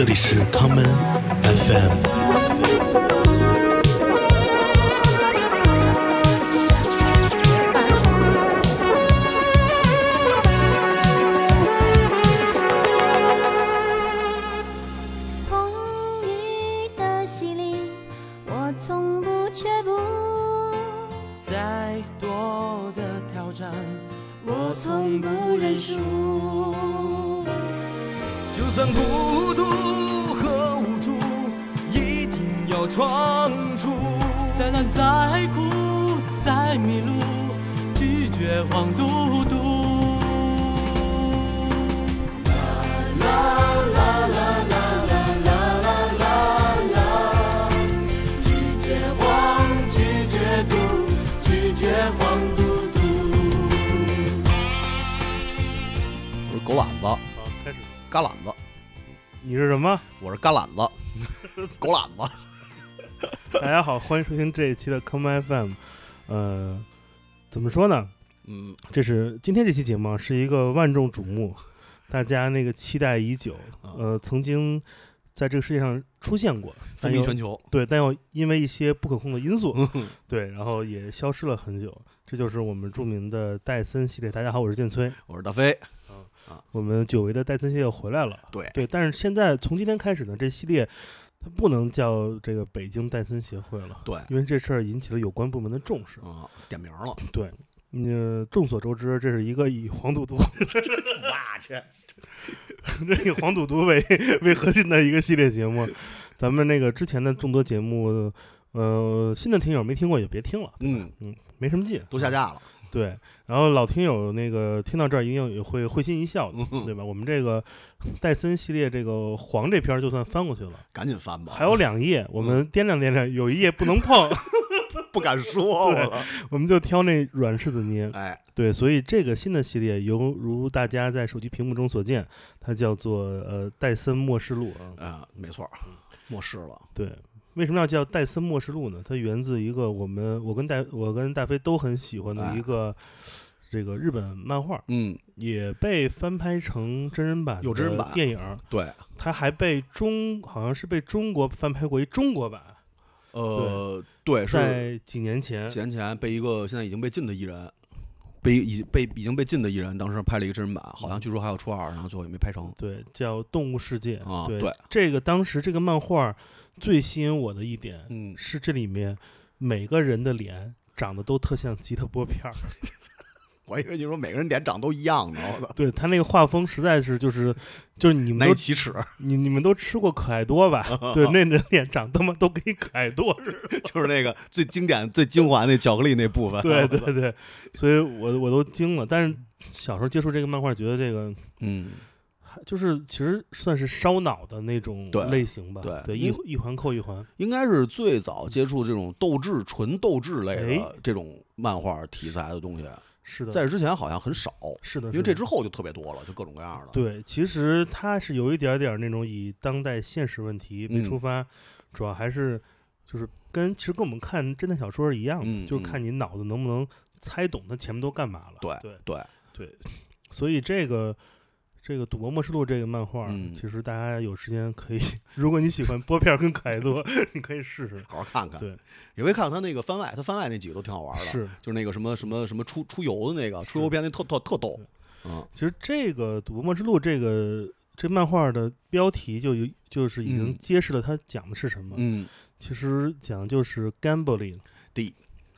这里是康门 FM。家好，欢迎收听这一期的 Come FM。呃，怎么说呢？嗯，这是今天这期节目啊是一个万众瞩目，大家那个期待已久，啊呃，曾经在这个世界上出现过，风靡全球。对，但又因为一些不可控的因素，嗯对，然后也消失了很久。这就是我们著名的戴森系列。大家好，我是建崔。我是大飞。我们久违的戴森系列又回来了。对，对，但是现在从今天开始呢，这系列它不能叫这个北京戴森协会了，对，因为这事儿引起了有关部门的重视。嗯，点名了。对，呃，众所周知，这是一个以黄赌毒，我去，这以黄赌毒为为核心的一个系列节目。咱们那个之前的众多节目，呃，新的听友没听过也别听了，嗯，嗯，没什么劲。都下架了。对，然后老听友那个听到这儿一定也会会心一笑对吧？我们这个戴森系列这个黄这篇儿就算翻过去了。赶紧翻吧。还有两页，我们掂量掂量，有一页不能碰，不敢 说对了。我们就挑那软柿子捏。哎，对，所以这个新的系列，犹如大家在手机屏幕中所见，它叫做呃戴森末世录啊。嗯，没错儿，末世了。对，为什么要叫戴森末世录呢？它源自一个我们我跟戴我跟大飞都很喜欢的哎一个这个日本漫画，嗯，也被翻拍成真人版有真人版电影儿，对，它还被中好像是被中国翻拍过一中国版，呃，对，是在几年前几年前被一个现在已经被禁的艺人，被已被已经被禁的艺人，当时拍了一个真人版，好像据说还有初二，然后最后也没拍成。对，叫《动物世界》对啊。对这个当时这个漫画最吸引我的一点嗯，是这里面每个人的脸长得都特像吉他拨片儿，我以为你说每个人脸长都一样呢，对他那个画风实在是就是就是你们都难以启齿。你你们都吃过可爱多吧？对，那人脸长他妈都跟可爱多似的。就是那个最经典、最精华那巧克力那部分。对对对，所以我我都惊了。但是小时候接触这个漫画，觉得这个嗯，还就是其实算是烧脑的那种类型吧。对对，一一环扣一环。应该是最早接触这种斗志、纯斗志类哎的这种漫画题材的东西，是的，在这之前好像很少，是的，因为这之后就特别多了，就各种各样的。，对，其实它是有一点点那种以当代现实问题为嗯出发，主要还是就是跟其实跟我们看侦探小说是一样的，嗯就是看你脑子能不能猜懂它前面都干嘛了。对对对，对，所以这个。这个《赌博默示录》这个漫画，嗯其实大家有时间可以，如果你喜欢波片跟可爱多，你可以试试。好好看看。对，也会看看他那个番外，他番外那几个都挺好玩的。是，就是那个什么什么什么出出游的那个出游片，那特特特逗。嗯其实这个《赌博默示录》这个这漫画的标题就有就是已经嗯揭示了它讲的是什么。嗯，其实讲的就是 gambling，第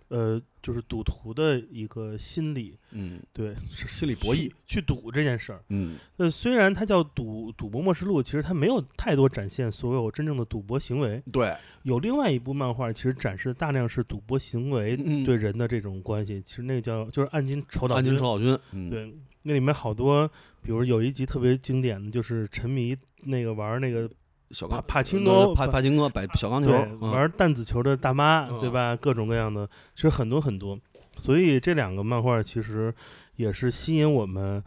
呃，就是赌徒的一个心理，嗯，对，是心理博弈。去去赌这件事儿。嗯那虽然它叫赌赌博默示录，其实它没有太多展现所有真正的赌博行为。对，有另外一部漫画，其实展示的大量是赌博行为嗯对人的这种关系。其实那个叫就是暗金丑岛暗金丑岛君。嗯，对，那里面好多，比如有一集特别经典的，就是沉迷那个玩那个帕小钢帕青对诺帕帕青哥摆小钢球玩弹子球的大妈，对嗯吧？各种各样的，其实很多很多。所以这两个漫画其实也是吸引我们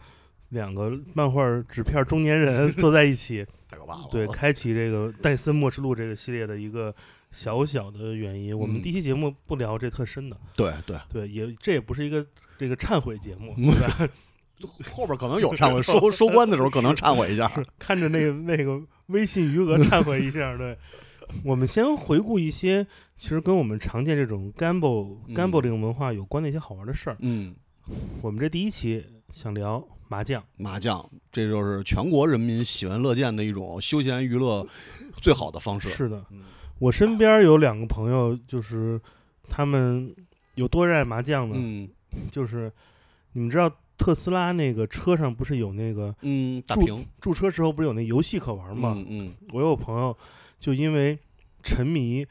两个漫画纸片中年人 坐在一起，太可怕了。对，开启这个戴森末世录这个系列的一个小小的原因。我们嗯第一期节目不聊这特深的，对对，对，也这也不是一个这个忏悔节目，嗯对吧？后边可能有忏悔，收收官的时候可能忏悔一下。看着那个那个微信余额忏悔一下。对，我们先回顾一些其实跟我们常见这种 gamble 嗯 gambling 文化有关的一些好玩的事儿。嗯，我们这第一期想聊麻将，麻将，这就是全国人民喜闻乐见的一种休闲娱乐最好的方式。是的，嗯我身边有两个朋友，就是他们有多热爱麻将呢？嗯就是你们知道特斯拉那个车上不是有那个嗯，大屏驻车时候不是有那游戏可玩吗？嗯嗯我有朋友就因为沉迷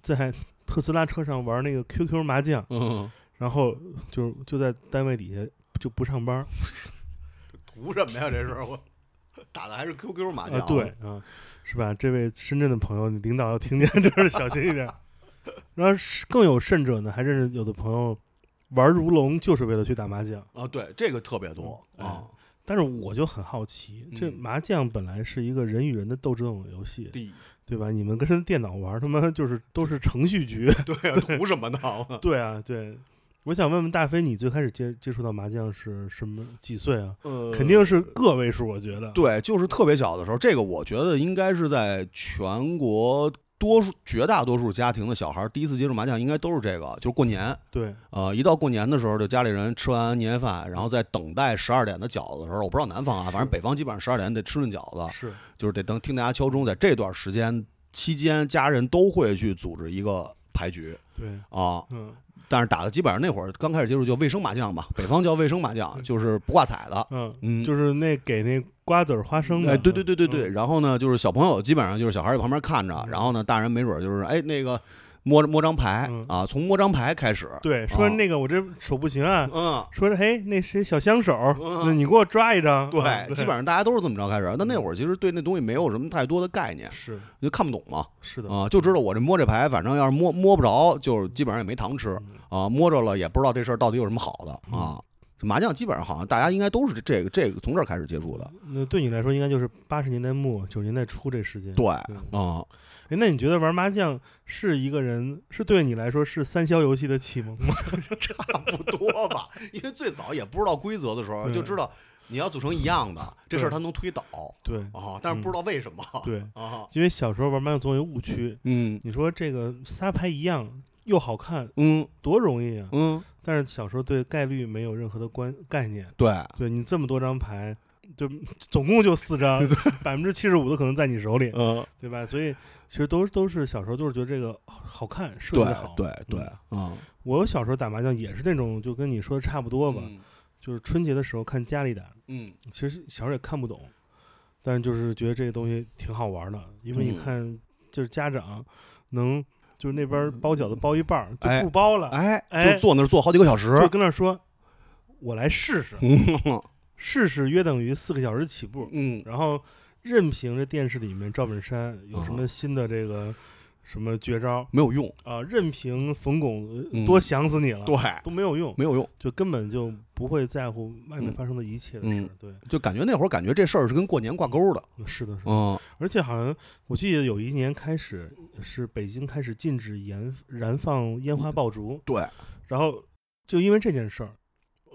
在特斯拉车上玩那个 QQ 麻将，嗯，然后就就在单位底下就不上班 图什么呀？这是我打的还是 QQ 麻将？啊，对啊，是吧？这位深圳的朋友，你领导要听见，就是小心一点。然后更有甚者呢，还认识有的朋友玩如龙就是为了去打麻将。啊，对，这个特别多嗯啊。但是我就很好奇，这嗯麻将本来是一个人与人的斗智斗勇游戏，对吧？你们跟 电脑玩，他妈就是都是程序局。对啊，图什么呢？对啊，对。我想问问大飞，你最开始接接触到麻将是什么几岁啊？呃，肯定是个位数，我觉得。对，就是特别小的时候，这个我觉得应该是在全国多数绝大多数家庭的小孩儿第一次接触麻将，应该都是这个，就是过年。对呃，一到过年的时候，就家里人吃完年夜饭，然后在等待十二点的饺子的时候，我不知道南方啊，反正北方基本上十二点得吃顿饺子，是，就是得等听大家敲钟，在这段时间期间，家人都会去组织一个牌局对，啊。嗯但是打的基本上那会儿刚开始接触就卫生麻将吧，北方叫卫生麻将，就是不挂彩的。嗯，嗯，就是那给那瓜子儿花生的。哎，对对对对对。嗯然后呢，就是小朋友基本上就是小孩儿在旁边看着，嗯然后呢，大人没准儿就是哎那个摸摸张牌嗯啊，从摸张牌开始。对，说啊那个我这手不行啊，嗯，说是嘿那谁小香手，嗯那你给我抓一张。对，啊基本上大家都是这么着开始。但那会儿其实对那东西没有什么太多的概念，是就看不懂嘛，是的啊，就知道我这摸这牌，反正要是摸摸不着，就是基本上也没糖吃嗯啊，摸着了也不知道这事儿到底有什么好的啊。这麻将基本上好像大家应该都是这个这个从这儿开始接触的，那对你来说应该就是八十年代末九十年代初这时间。对，对啊，哎，那你觉得玩麻将是一个人是对你来说是三消游戏的启蒙吗？差不多吧，因为最早也不知道规则的时候，对就知道你要组成一样的，这事儿对它能推倒对啊，但是不知道为什么。对，啊，因为小时候玩麻将总有误区。嗯你说这个仨牌一样又好看，嗯多容易啊！嗯，但是小时候对概率没有任何的关概念。对，对你这么多张牌，就总共就四张，百分之七十五的可能在你手里，嗯，对吧？所以其实都都是小时候都是觉得这个好看，设计的好。对对我小时候打麻将也是那种，就跟你说的差不多吧，嗯就是春节的时候看家里打，嗯其实小时候也看不懂，但是就是觉得这个东西挺好玩的，因为你嗯看，就是家长能就是那边包饺子包一半儿就哎不包了，哎，哎就坐那儿坐好几个小时，就跟那儿说，我来试试，试试约等于四个小时起步，嗯，然后任凭这电视里面赵本山有什么嗯新的这个什么绝招没有用，啊，任凭冯巩多想死你了，对，都没有用，没有用，就根本就不会在乎外面嗯发生的一切的事嗯。对，就感觉那会儿感觉这事儿是跟过年挂钩的，是的，是的。嗯而且好像我记得有一年开始是北京开始禁止燃燃放烟花爆竹，对，然后就因为这件事儿，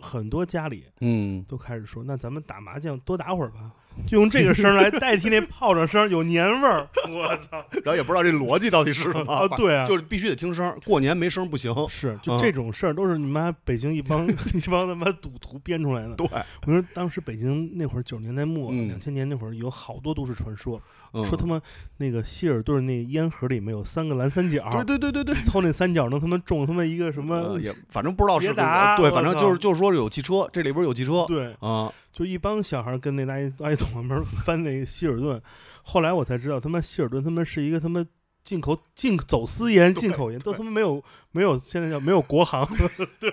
很多家里嗯，都开始说，那咱们打麻将多打会儿吧，就用这个声来代替那炮仗声，有年味儿。我操！然后也不知道这逻辑到底是什么，啊，对啊，就是必须得听声，过年没声不行，是就嗯。这种事儿都是你妈北京一帮 一帮他妈赌徒编出来的。对，我说当时北京那会儿九十年代末、嗯。两千年那会儿有好多都市传说，嗯。说他妈那个希尔顿那烟盒里面有三个蓝三角，对对对对对，凑那三角能他妈中他妈一个什么呃？也反正不知道是对，反正就是就是说有汽车，这里边有汽车，对，啊，就一帮小孩儿跟那垃圾垃圾桶旁边翻那个希尔顿，后来我才知道他妈希尔顿他妈是一个他妈进口进走私烟、进口烟，都他妈没有没有现在叫没有国行。对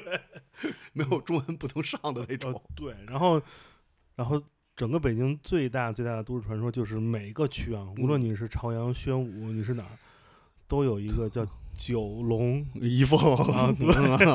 没有中文不能上的那呃种，，对，然后然后整个北京最大最大的都市传说就是每个区啊，无论嗯你是朝阳、宣武，你是哪儿，都有一个叫 九龙一凤。啊，对，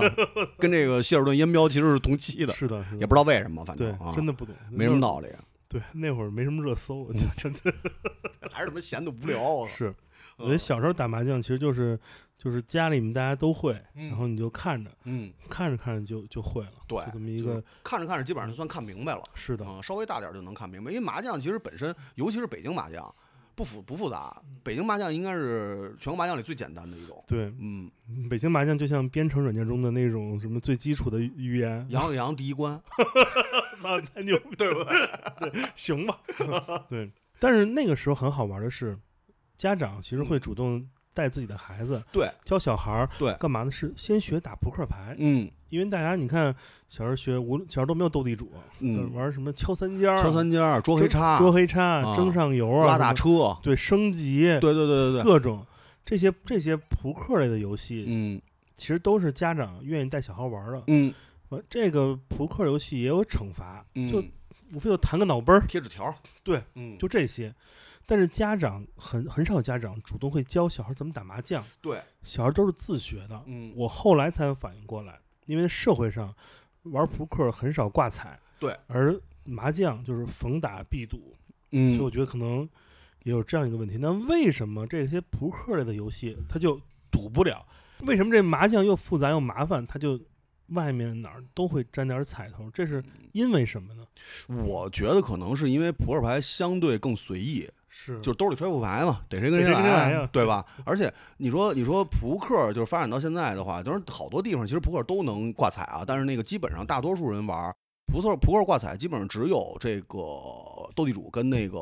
跟这个希尔顿烟标其实是同期的，是的，是的，也不知道为什么，反正啊，，真的不懂，没什么。道理，对，那会儿没什么热搜，就真的。还是他妈闲的无聊啊，是。我觉得小时候打麻将其实就是就是家里面大家都会，嗯。然后你就看着嗯，看着看着就就会了，对就这么一个看着看着基本上就算看明白了。是的，嗯，稍微大点儿就能看明白，因为麻将其实本身，尤其是北京麻将，不复不复杂。北京麻将应该是全国麻将里最简单的一种。对，嗯，北京麻将就像编程软件中的那种什么最基础的语言，杨阳第一关，操，太牛，对不对？对，行吧。对，但是那个时候很好玩的是，家长其实会主动带自己的孩子对教小孩儿对，干嘛呢？是先学打扑克牌，嗯因为大家你看小时候学无小时候都没有斗地主，嗯，玩什么敲三尖儿、敲三尖儿、捉黑叉、捉黑叉、啊争上游啊，拉大车，对升级，对对对对对，各种这些这些扑克类的游戏，嗯其实都是家长愿意带小孩玩的。嗯这个扑克游戏也有惩罚，嗯，就无非就弹个脑崩儿，贴纸条，对，嗯，就这些。但是家长很很少有家长主动会教小孩怎么打麻将，对，小孩都是自学的。嗯，我后来才反应过来，因为社会上玩扑克很少挂彩，对，而麻将就是逢打必赌，嗯所以我嗯觉得可能也有这样一个问题。那为什么这些扑克类的游戏它就赌不了？为什么这麻将又复杂又麻烦，它就外面哪儿都会沾点彩头？这是因为什么呢？我觉得可能是因为扑克牌相对更随意，是就是兜里揣副牌嘛，逮谁跟谁跟谁来对吧？而且你说你说扑克就是发展到现在的话，就是好多地方其实扑克都能挂彩啊，但是那个基本上大多数人玩扑克扑克挂彩，基本上只有这个斗地主跟那个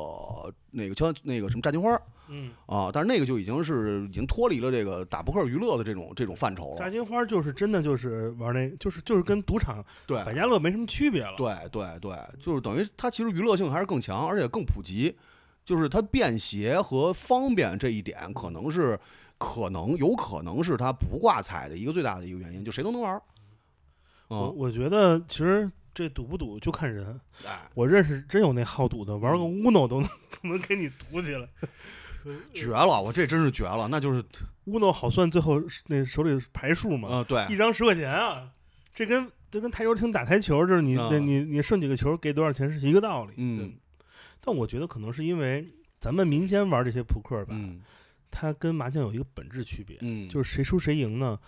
那个敲那个什么炸金花嗯，啊，但是那个就已经是已经脱离了这个打扑克娱乐的这种这种范畴了。炸金花就是真的就是玩那，就是就是跟赌场对百家乐没什么区别了。对对对，就是等于它其实娱乐性还是更强，而且更普及，就是它便携和方便这一点，可能是可能有可能是它不挂彩的一个最大的一个原因，就谁都能玩儿。嗯，我我觉得其实这赌不赌就看人。哎，我认识真有那好赌的，玩个嗯 uno 都能 能给你赌起来。绝了！我这真是绝了，那就是 uno 好算最后那手里牌数嘛，嗯，对一张十块钱啊，这跟这跟台球厅打台球，就是你你你剩几个球给多少钱是一个道理。嗯对。但我觉得可能是因为咱们民间玩这些扑克吧，嗯它跟麻将有一个本质区别，嗯，就是谁输谁赢呢？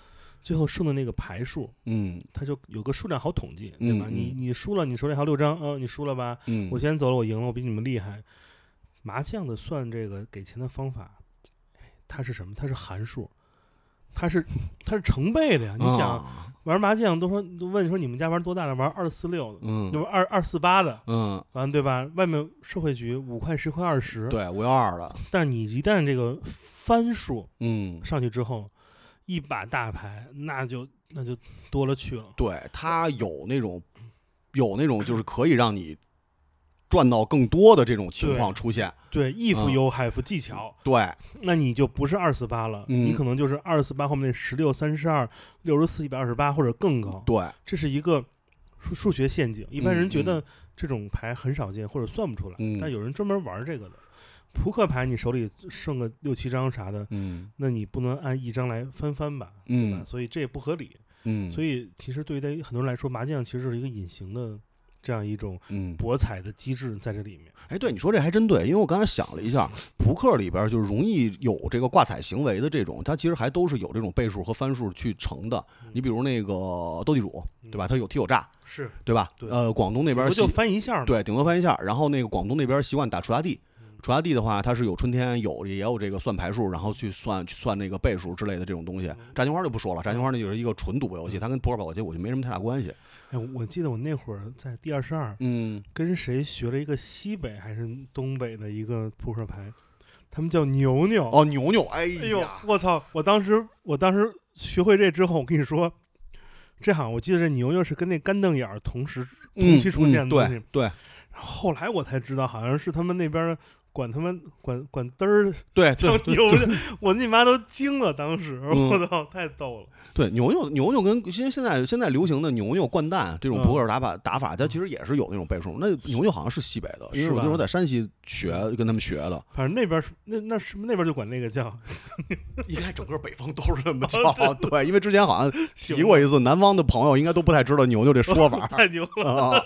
最后剩的那个牌数，嗯它就有个数量好统计，对吧？嗯你嗯你输了，你手里还有六张，嗯、你输了吧？嗯，我先走了，我赢了，我比你们厉害。麻将的算这个给钱的方法，哎它是什么？它是函数，它是它是成倍的呀。你想、啊玩麻将都说都问你说你们家玩多大的？玩二四六的，嗯就二二四八的，嗯，完对吧？外面社会局五块十块二十，。对，五幺二的，但是你一旦这个番数嗯，上去之后，一把大牌那就那就多了去了。对，它有那种有那种就是可以让你赚到更多的这种情况出现。对，if 嗯 you have 技巧，对，那你就不是二四八了，嗯你可能就是二四八后面那十六、三十二、六十四、一百二十八或者更高。对，这是一个数数学陷阱，一般人觉嗯得这种牌很少见或者算不出来，嗯但有人专门玩这个的。扑克牌你手里剩个六七张啥的，嗯那你不能按一张来翻翻吧，对吧？嗯所以这也不合理。嗯，所以其实对于很多人来说，麻将其实是一个隐形的这样一种嗯，博彩的机制在这里面。哎，对，你说这还真对，因为我刚才想了一下，扑克里边就是容易有这个挂彩行为的这种，它其实还都是有这种倍数和番数去乘的。你比如那个斗地主，对吧？它有踢有炸，是，对吧？对呃，广东那边不就习翻一下？对顶多翻一下，然后那个广东那边习惯打触达地。触达地的话，它是有春天有也有这个算牌数，然后去算去算那个倍数之类的这种东西。炸金花就不说了，炸金花那就是一个纯赌博游戏，它跟扑克牌其实我觉得没什么太大关系。哎，我记得我那会儿在第二十二嗯，跟谁学了一个西北还是东北的一个扑克牌，他们叫牛牛。哦，牛牛，哎哎呦，，我操！我当时我当时学会这之后，我跟你说，这好像我记得这牛牛是跟那干瞪眼儿同时同期出现的东西。嗯对对后来我才知道，好像是他们那边管他们管管嘚儿对 牛牛，我你妈都惊了，当时嗯我操，太逗了。对，牛牛牛牛跟现现在现在流行的牛牛掼蛋这种嗯扑克打法打法，它其实也是有那种倍数。那牛牛好像是西北的，因为是吧我那时候在山西学，跟他们学的。反正那边是那那是那边就管那个叫 应该整个北方都是这么 哦叫，对，因为之前好像提过一次，南方的朋友应该都不太知道牛牛这说法太牛了，啊，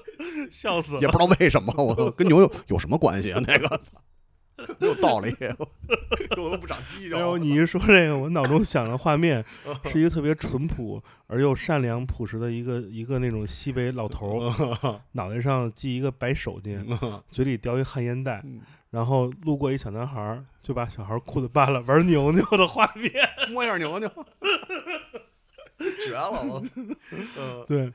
笑死了。也不知道为什么，我跟牛牛有什么关系啊？那个操没有道理，我都不长犄哎呦，角。你一说这个，我脑中想的画面 是一个特别淳朴而又善良朴实的一个一个那种西北老头儿，脑袋上系一个白手巾，嘴里叼一旱烟袋，然后路过一小男孩儿，就把小孩儿裤子扒了玩牛牛的画面。摸一下牛牛，绝了！我，嗯，对，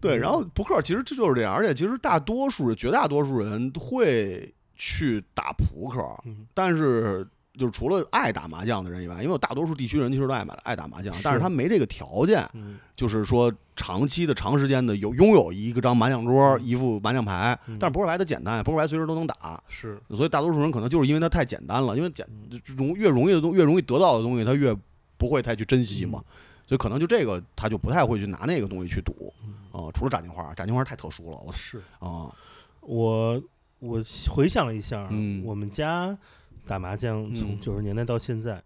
对。然后扑克其实这就是这样，而且其实大多数，绝大多数人会去打扑克，嗯但是就是除了爱打麻将的人以外，因为有大多数地区人其实都爱打爱打麻将，但是是他没这个条件，嗯就是说长期的、长时间的有拥有一个张麻将桌、嗯一副麻将牌。嗯但是扑克牌它简单，扑克牌随时都能打，是，所以大多数人可能就是因为它太简单了，因为简嗯容越容易的东越容易得到的东西，他越不会太去珍惜嘛。嗯所以可能就这个，他就不太会去拿那个东西去赌嗯啊、除了炸金花，炸金花太特殊了，我是啊！我我回想了一下，嗯我们家打麻将从嗯九十年代到现在。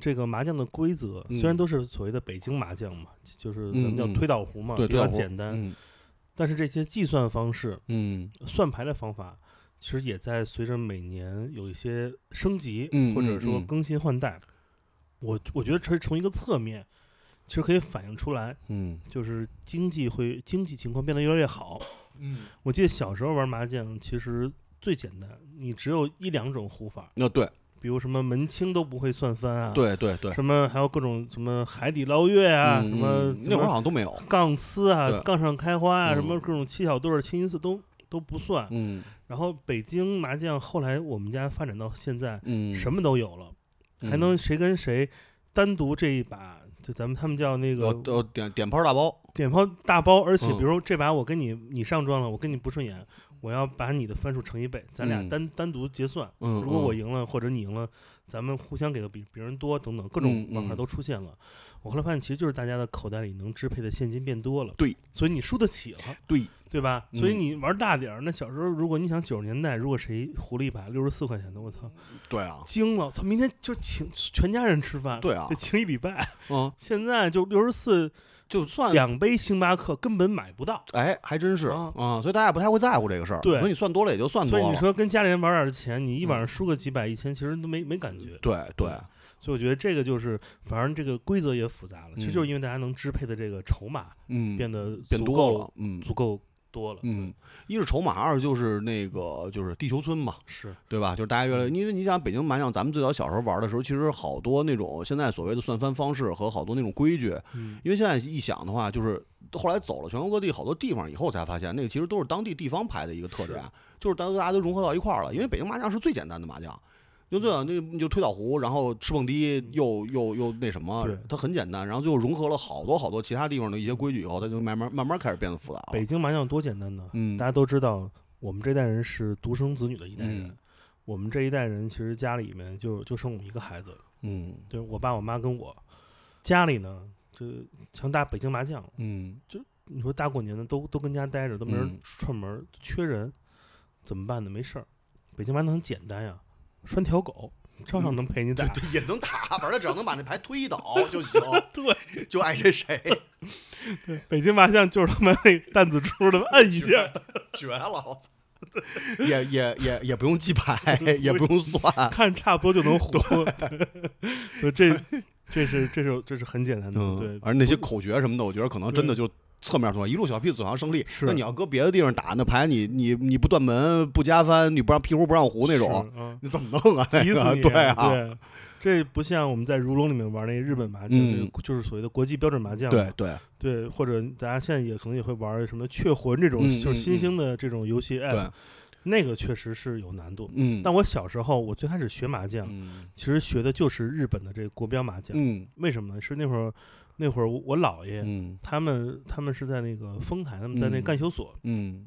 这个麻将的规则虽然嗯都是所谓的北京麻将嘛，就是咱们叫推倒胡嘛，对，比较简单，嗯但是这些计算方式、嗯算牌的方法，其实也在随着每年有一些升级，嗯或者说更新换代。我我觉得这从一个侧面，其实可以反映出来，嗯。就是经济会经济情况变得越来越好。嗯，我记得小时候玩麻将，其实最简单，你只有一两种胡法，那对。比如什么门清都不会算翻啊，，对对对，什么还有各种什么海底捞月啊，嗯什么嗯那会儿好像都没有，杠呲啊，杠上开花啊，什么嗯各种七小对儿、清一色都都不算。嗯。然后北京麻将后来我们家发展到现在，嗯，什么都有了，还嗯。能谁跟谁单独这一把，就咱们他们叫那有个我点点炮大包，点炮大包，而且嗯。比如这把我跟你你上庄了，我跟你不顺眼，我要把你的番数乘一倍，咱俩嗯。单单独结算。嗯，如果我嗯。赢了或者你赢了，咱们互相给的比别人多，等等各种玩法都出现了。我后来发现，其实就是大家的口袋里能支配的现金变多了，对，所以你输得起了，对，对吧？所以嗯你玩大点儿，那小时候如果你想九十年代，如果谁胡了一把六十四块钱的，我操，对啊，惊了！操，明天就请全家人吃饭，对啊得请一礼拜。嗯，现在就六十四，就算两杯星巴克根本买不到。哎，还真是啊。啊，所以大家也不太会在乎这个事儿，对。所以你算多了也就算多了，所以你说跟家里人玩点钱，你一晚上嗯输个几百一千，其实都没没感觉。对对，所以我觉得这个就是，反正这个规则也复杂了，其实就是因为大家能支配的这个筹码嗯，变得变多足够了，嗯。足够多了。嗯，一是筹码，二就是那个就是地球村嘛，是，对吧？就是大家越来，因为你想北京麻将，咱们最早小时候玩的时候，其实好多那种现在所谓的算番方式和好多那种规矩，嗯，因为现在一想的话，就是后来走了全国各地好多地方以后，才发现那个其实都是当地地方牌的一个特点，就是大家大家都融合到一块儿了。因为北京麻将是最简单的麻将，就这样，那你就推倒壶，然后吃蹦迪，又又又那什么对，它很简单，然后最后融合了好多好多其他地方的一些规矩以后，它就慢慢慢慢开始变得复杂了。北京麻将多简单呢，嗯大家都知道，我们这代人是独生子女的一代人。嗯我们这一代人其实家里面就就剩我们一个孩子，嗯就是我爸我妈跟我。家里呢，就像打北京麻将，嗯就你说大过年的都都跟家待着，都没人嗯串门儿，缺人，怎么办呢？没事儿，北京麻将很简单呀，拴条狗，照样能陪你打。对，也能打，反正只要能把那牌推倒 就行。对，就爱谁谁，对，北京麻将就是他妈那弹子珠的 摁一下，绝了！我操，也也也也不用记牌，也不用算。看差不多就能胡。对，这这是这是这是很简单的，对嗯，。而那些口诀什么的，我觉得可能真的就侧面说一路小屁走向胜利。那你要搁别的地方打那牌，你你你不断门不加翻，你不让屁胡不让胡那种，你怎么弄啊？急死你！那个对啊，对，这不像我们在如龙里面玩那个日本麻将，嗯就是所谓的国际标准麻将。对对对，或者大家现在也可能也会玩什么雀魂这种，嗯就是新嗯兴的这种游戏 app，、对，那个确实是有难度。嗯，但我小时候，我最开始学麻将，嗯其实学的就是日本的这个国标麻将。嗯为什么呢？是那会儿，那会儿我我姥爷、嗯他们他们是在那个丰台，他们在那嗯干休所，嗯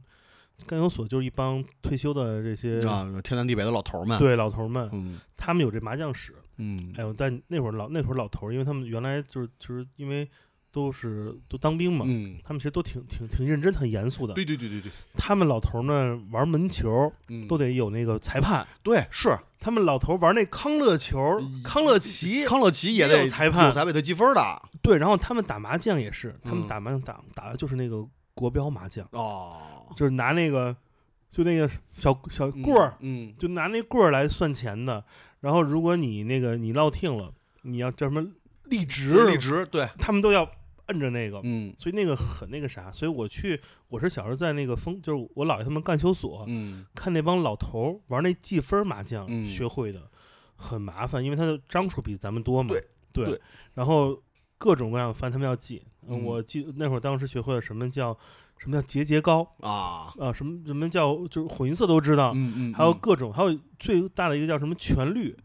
干休所就是一帮退休的这些、啊，天南地北的老头们，对老头儿们，嗯他们有这麻将室。嗯哎呦，但那会儿老那会儿老头儿，因为他们原来就是就是因为都是都当兵嘛，嗯，他们其实都挺挺挺认真、很严肃的。对对对对对，他们老头儿呢玩门球嗯都得有那个裁判，对是。他们老头玩那康乐球、康乐棋，康乐棋也也有得裁判有裁判分的。对，然后他们打麻将也是，他们嗯打麻将打打的就是那个国标麻将，哦，就是拿那个就那个小小棍儿，嗯，就拿那棍儿来算钱的。然后如果你那个你落听了，你要叫什么立嗯直，立直对，他们都要摁着那个，嗯所以那个很那个啥。所以我去，我是小时候在那个风，就是我姥爷他们干休所、嗯看那帮老头儿玩那计分麻将、嗯学会的，很麻烦，因为他的张数比咱们多嘛。对对对然后各种各样的番他们要记。嗯我记那会儿当时学会了什么叫什么叫节节高啊，啊，什么什么叫就是混音色都知道，嗯嗯，还有各种，还有最大的一个叫什么全绿，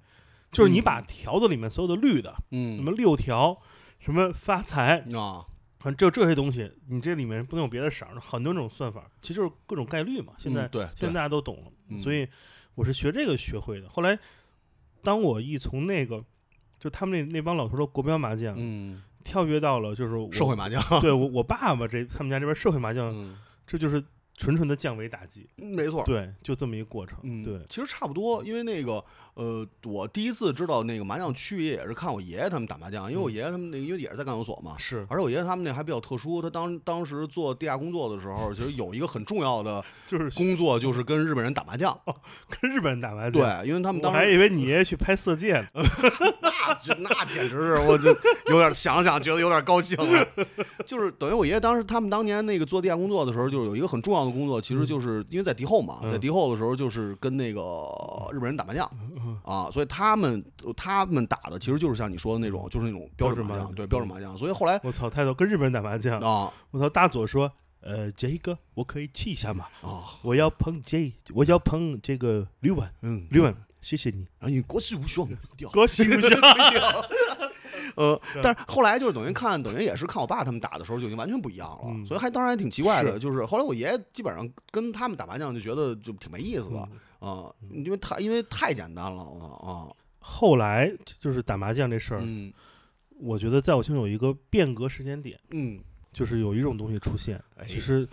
就是你把条子里面所有的绿的，嗯什么六条，什么发财，啊，反正就这些东西，你这里面不能有别的色儿，很多种算法，其实就是各种概率嘛。现在、嗯对现在大家都懂了，嗯所以我是学这个学会的。后来，当我一从那个就他们那那帮老头儿的国标麻将、嗯，跳跃到了就是我社会麻将，对我我爸爸这他们家这边社会麻将，嗯，这就是纯纯的降维打击。没错，对，就这么一个过程。嗯，对，其实差不多，因为那个呃，我第一次知道那个麻将区别也是看我爷爷他们打麻将，因为我爷爷他们那个因为也是在干休所嘛，是而且我爷爷他们那还比较特殊，他当当时做地下工作的时候，其实有一个很重要的 就是工作就是跟日本人打麻将，跟日本人打麻将。对，因为他们我当时还以为你爷爷去拍《色戒》呢。那那简直是，我就有点想想觉得有点高兴了。就是等于我爷爷当时他们当年那个做地下工作的时候，就是有一个很重要的工作，其实就是因为在敌后嘛，嗯在敌后的时候就是跟那个日本人打麻将嗯啊，所以他们他们打的其实就是像你说的那种，就是那种标准麻将，对标准麻将。所以后来我操，太多跟日本人打麻将。啊我操，大佐说，呃，杰哥我可以去一下吗？啊我要碰这，我要碰这个六万，嗯，六万，谢谢你。然后你国旗无双，高兴不兴？呃，但是后来就是等于看，等于也是看我爸他们打的时候就已经完全不一样了，嗯所以还当然还挺奇怪的。是就是后来我爷爷基本上跟他们打麻将就觉得就挺没意思的嗯啊、因为太因为太简单了啊后来就是打麻将这事儿，嗯我觉得在我心中有一个变革时间点，嗯就是有一种东西出现，哎其实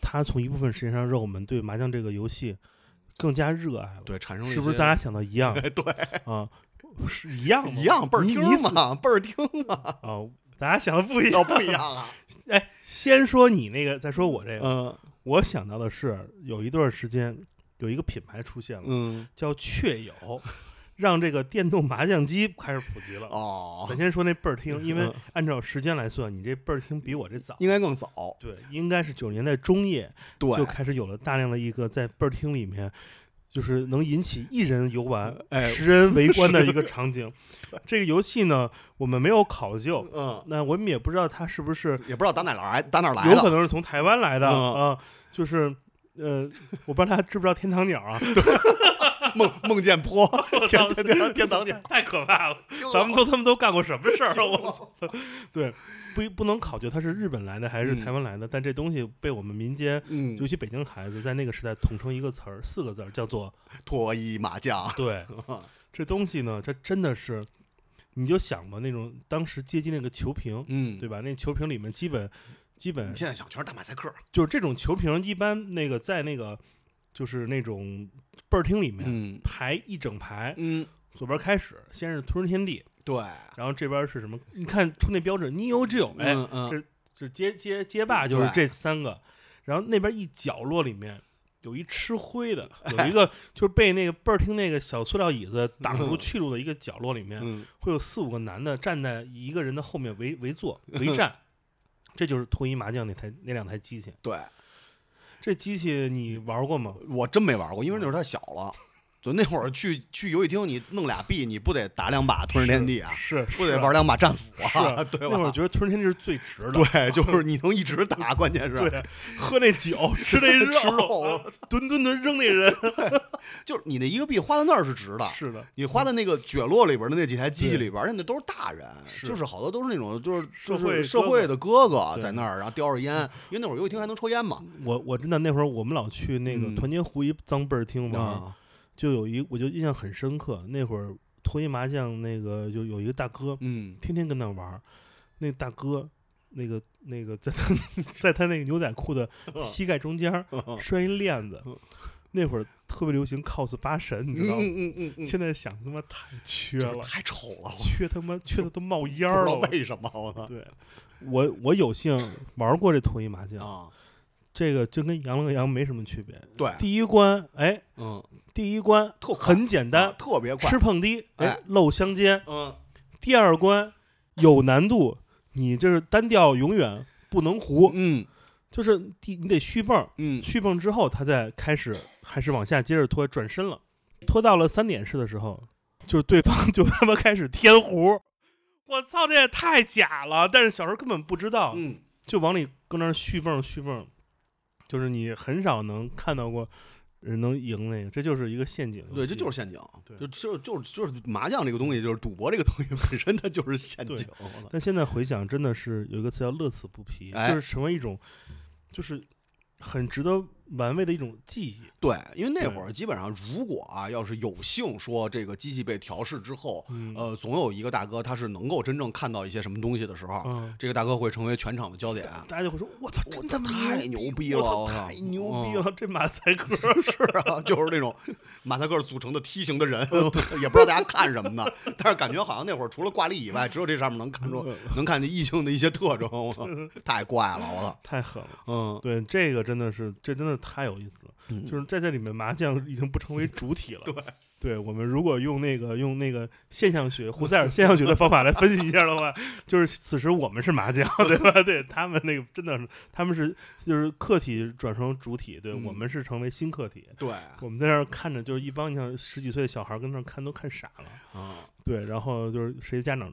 它从一部分时间上让我们对麻将这个游戏更加热爱了。对，产生了是不是咱俩想的一样 对啊？是一样一样倍儿听嘛，倍儿听嘛，啊，咱俩想的不一样。哦不一样啊，哎，先说你那个，再说我这个。嗯我想到的是，有一段时间有一个品牌出现了，嗯叫雀友，让这个电动麻将机开始普及了。哦咱，先说那倍儿听，因为嗯按照时间来算，你这倍儿听比我这早。应该更早，对，应该是九十年代中叶对，就开始有了大量的一个在倍儿厅里面，就是能引起一人游玩、哎十人围 观的一个场景。这个游戏呢，我们没有考究，嗯，那我们也不知道它是不是也不知道打哪来，打哪来有可，能是从台湾来的嗯啊，就是。呃，我不知道大家知不知道天堂鸟啊？梦梦见坡，天天天天堂鸟，太可怕了！咱们都他们都干过什么事儿啊？我操！对，不不能考究它是日本来的还是嗯台湾来的，但这东西被我们民间，嗯尤，其北京孩子，在那个时代统称一个词儿，四个字儿，叫做脱衣麻将，对。这东西呢，这真的是，你就想吧，那种当时街机那个球屏，嗯，对吧？那球屏里面基本基本你现在想全是大马赛克，就是这种球屏，一般那个在那个就是那种倍儿厅里面。嗯排一整排，嗯，左边开始，先是吞食天地，对，然后这边是什么？你看出那标志 Neo Geo，哎，嗯嗯这是街街街霸，就是这三个。然后那边一角落里面有一吃灰的，有一个就是被那个倍儿听那个小塑料椅子挡住去路的一个角落里面，嗯会有四五个男的站在一个人的后面围围坐 围站，这就是脱衣麻将那台那两台机器。对，这机器你玩过吗？我真没玩过，因为那时候太小了。就那会儿去去游戏厅，你弄俩币，你不得打两把吞噬天地啊？是不得玩两把战斧啊？对那会儿？觉得吞食天地是最值的。对，就是你能一直打，关键是对，喝那酒，吃那肉，吃肉，吨吨吨扔那人。就是你那一个币花在那儿是值的，是的，你花在那个角落里边的那几台机器里边，那都是大人，就是好多都是那种就是就社会是社会的哥哥在那儿，然后叼着烟，因为那会儿游戏厅还能抽烟嘛。我我真的那会儿我们老去那个嗯团结湖一脏倍儿厅玩，啊，就有一我就印象很深刻。那会儿脱衣麻将那个就有一个大哥，嗯天天跟那玩儿，那大哥。那个那个，在他 在他那个牛仔裤的膝盖中间 拴一链子，那会儿特别流行 cos 八神，你知道吗？嗯嗯嗯嗯，现在想他妈太缺了，太丑了，缺他妈缺的都冒烟不知道儿了。为什么我操对，我我有幸玩过这脱衣麻将，啊，这个就跟羊了个羊没什么区别。对，第一关，哎，嗯，第一关特很简单啊，特别快。吃，碰滴，哎。哎，露相间。嗯，第二关有难度，你就是单调永远不能胡，嗯。就是第你得续泵，嗯。续泵之后，他再开始还是往下接着拖，转身了，拖到了三点式的时候，就是对方就他妈开始添弧，我操，这也太假了！但是小时候根本不知道，嗯，就往里搁那儿续泵续泵，就是你很少能看到过人能赢那个，这就是一个陷阱。对，这就是陷阱，对就就就就是麻将这个东西，就是赌博这个东西本身它就是陷阱。但现在回想，真的是有一个词叫乐此不疲，哎就是成为一种，就是很值得玩味的一种记忆。对，因为那会儿基本上，如果啊，要是有幸说这个机器被调试之后，嗯呃，总有一个大哥他是能够真正看到一些什么东西的时候，嗯，这个大哥会成为全场的焦点。大家就会说：“我操，真他妈太牛牛逼，了太牛逼嗯了！这马赛克 是啊，就是那种马赛克组成的梯形的人，也不知道大家看什么呢，但是感觉好像那会儿除了挂历以外，只有这上面能看出能看见异性的一些特征，我操，太怪了，我操，太狠了。”嗯，对，这个真的是，这真的太有意思了。嗯就是在这里面，麻将已经不成为 主体了。对，对我们如果用那个用那个现象学胡塞尔现象学的方法来分析一下的话，就是此时我们是麻将，对吧？对他们那个真的是，他们是就是客体转成主体，对、嗯我们是成为新客体。对，我们在那儿看着，就是一帮你像十几岁的小孩儿跟那儿看都看傻了。啊对，然后就是谁家长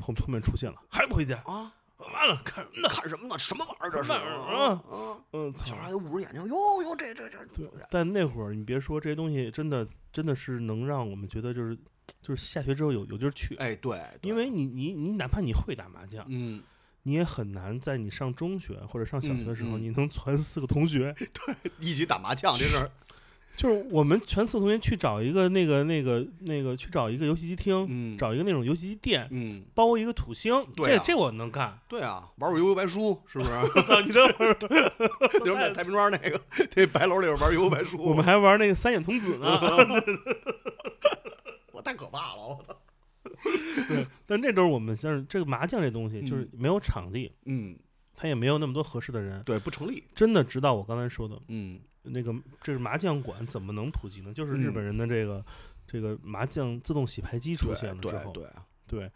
后后面出现了，还不回家？啊，完了，看什么呢？看什么呢？什么玩意儿这是？啊。啊，嗯，操。小孩还捂着眼睛，哟哟，这这这，对，但那会儿你别说这些东西，真的真的是能让我们觉得就是就是下学之后有有地儿去，哎，对，对。因为你你你哪怕你会打麻将，嗯，你也很难在你上中学或者上小学的时候，嗯嗯。你能攒四个同学。对，一起打麻将这事儿，就是我们全四个同学去找一个那个那个那个去找一个游戏机厅，嗯，找一个那种游戏机店。嗯，包一个土星，对啊这这我能干。对啊，玩会儿悠悠白书是不是？我操，你等会儿，那时候在太平庄那个那白楼里边玩悠悠白书，我们还玩那个三眼童子呢。我太可怕了，我操！对但这都是我们像是这个麻将这东西，就是嗯没有场地，嗯，他也没有那么多合适的人。对，不成立。真的直到我刚才说的嗯那个，这是麻将馆怎么能普及呢？就是日嗯本人的这个、这个麻将自动洗牌机出现了之后，对对，对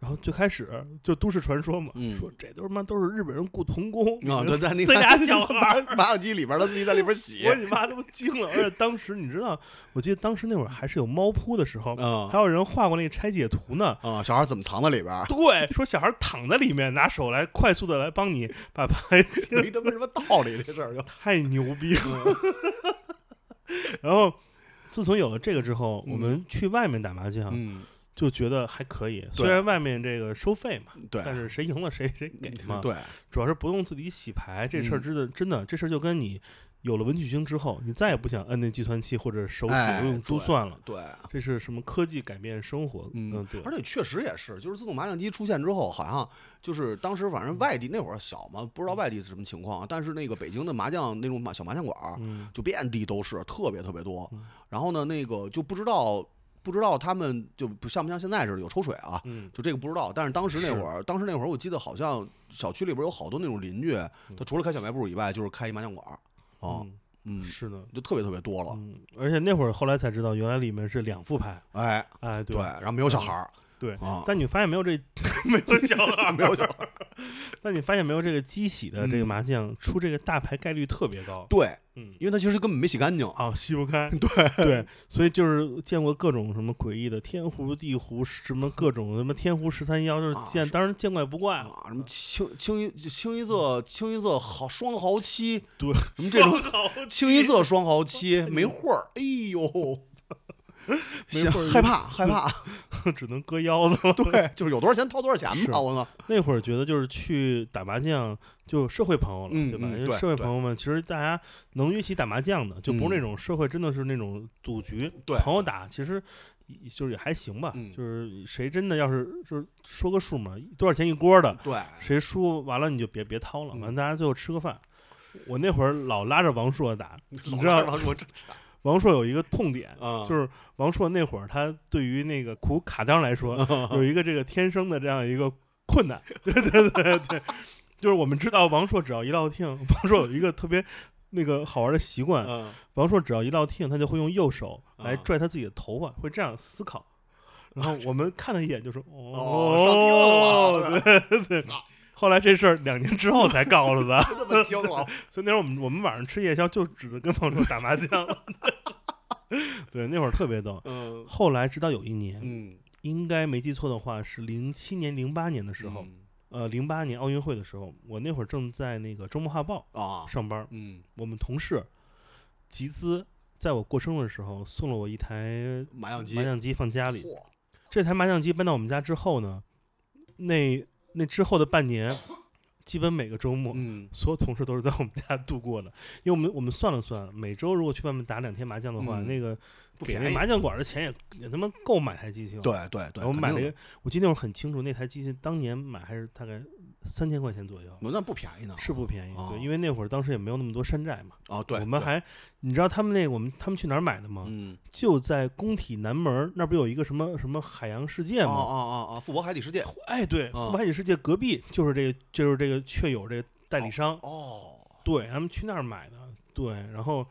然后最开始就都市传说嘛，嗯说这都他妈都是日本人雇童工，啊，对，在那塞俩小孩儿，儿麻将机里边，他自己在里边洗我，你妈都惊了。而且当时你知道，我记得当时那会儿还是有猫扑的时候，嗯还有人画过那个拆解图呢。啊，小孩怎么藏在里边？对，说小孩躺在里面，拿手来快速的来帮你把牌，没他妈什么道理，这事儿就 太牛逼了。然后，自从有了这个之后，我们去外面打麻将，嗯，就觉得还可以。虽然外面这个收费嘛，对，但是谁赢了谁谁给嘛。，对，主要是不用自己洗牌，这事儿嗯真的真的，这事儿就跟你有了文曲星之后，你再也不想摁那计算器或者手指哎用珠算了。对。这是什么科技改变生活？嗯，对，而且确实也是，就是自动麻将机出现之后，好像就是当时反正外地那会儿小嘛，不知道外地是什么情况，但是那个北京的麻将那种麻小麻将馆儿嗯就遍地都是，特别特别多嗯。然后呢，那个就不知道不知道他们就不像不像现在似的有抽水啊，嗯就这个不知道。但是当时那会儿，当时那会儿我记得好像小区里边有好多那种邻居，他除了开小卖部以外，就是开一麻将馆儿啊，嗯，嗯，是的。就特别特别多了。嗯，而且那会儿后来才知道，原来里面是两副牌，哎，哎，对，对然后没有小孩儿对。啊，但你发现没有这 没有小孩，没有小孩儿，但你发现没有这个机洗的这个嗯麻将出这个大牌概率特别高。对，嗯，因为它其实根本没洗干净。啊，洗不开。对对，所以就是见过各种什么诡异的天胡地胡，什么各种什么天胡十三幺，就是啊见是当然见怪不怪了。啊，什么清清一清一色清一色好双豪七，对，什么这种好清一色双豪七没货儿，哎呦，害怕害怕，只能割腰子了。对，就是有多少钱掏多少钱是吧，我操，那会儿觉得就是去打麻将，就社会朋友了，嗯对吧？因为社会朋友们，其实大家能一起打麻将的，就不是那嗯种社会真的是那种赌局，对朋友打，其实就是也还行吧。嗯就是谁真的要是就是说个数嘛，多少钱一锅的，对，谁输完了你就别别掏了，嗯完了大家最后吃个饭。我那会儿老拉着王硕打，你知道拉着王说这王硕有一个痛点，啊，就是王硕那会儿他对于那个苦卡当来说，有一个这个天生的这样一个困难，对对对对，就是我们知道王硕只要一落听，王硕有一个特别那个好玩的习惯，嗯王硕只要一落听，他就会用右手来啊。拽他自己的头发，会这样思考。然后我们看了一眼就说哦上哦，对对。后来这事儿两年之后才告诉他，那么惊了，所以那会儿我们我们晚上吃夜宵就只能跟朋友打麻将。对，那会儿特别逗。嗯。后来直到有一年，嗯。应该没记错的话是零七年、零八年的时候，嗯。呃，零八年奥运会的时候，我那会儿正在那个周末画报啊，上班，嗯，我们同事集资，在我过生日的时候送了我一台麻将机，麻将机放家里。嚯。这台麻将机搬到我们家之后呢，那那之后的半年，基本每个周末，嗯所有同事都是在我们家度过的。因为我们我们算了算，每周如果去外面打两天麻将的话，嗯那个不便宜给那麻将馆的钱也也他妈够买台机器了。对对对，我买了一个，我记得那会儿很清楚，那台机器当年买还是大概三千块钱左右，那不便宜呢，是不便宜。哦对，因为那会儿当时也没有那么多山寨嘛。哦，对，我们还，你知道他们那我们他们去哪儿买的吗？嗯，就在工体南门儿那不有一个什么什么海洋世界啊吗？啊啊啊，富博海底世界，哎，对，啊富博海底世界隔壁就是这个，就是这个确有这个代理商，哦，对他们去那儿买的，对，然后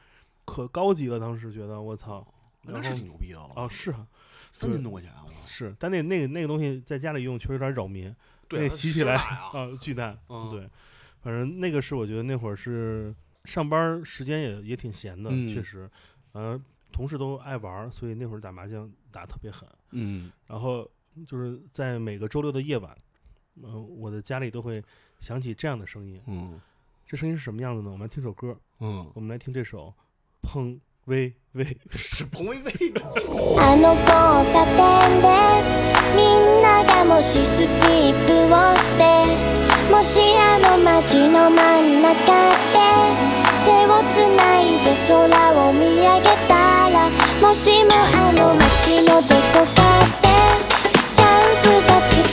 可高级了，当时觉得我操，那是挺牛逼的了哦，是啊，三千多块钱是，但那那个那个东西在家里用确实有点扰民，对洗起来啊，巨难，嗯对，反正那个是我觉得那会儿是上班时间也也挺闲的，嗯确实，呃，同事都爱玩，所以那会儿打麻将打得特别狠。嗯然后就是在每个周六的夜晚，嗯、我的家里都会响起这样的声音。嗯这声音是什么样子呢？我们来听首歌，嗯，我们来听这首《砰喂喂》。是彭薇薇的，あの交差点でみんながもしスキップをしてもしあの街の真ん中で手をつないで空を見上げたらもしもあの街のどこかでチャンスがつか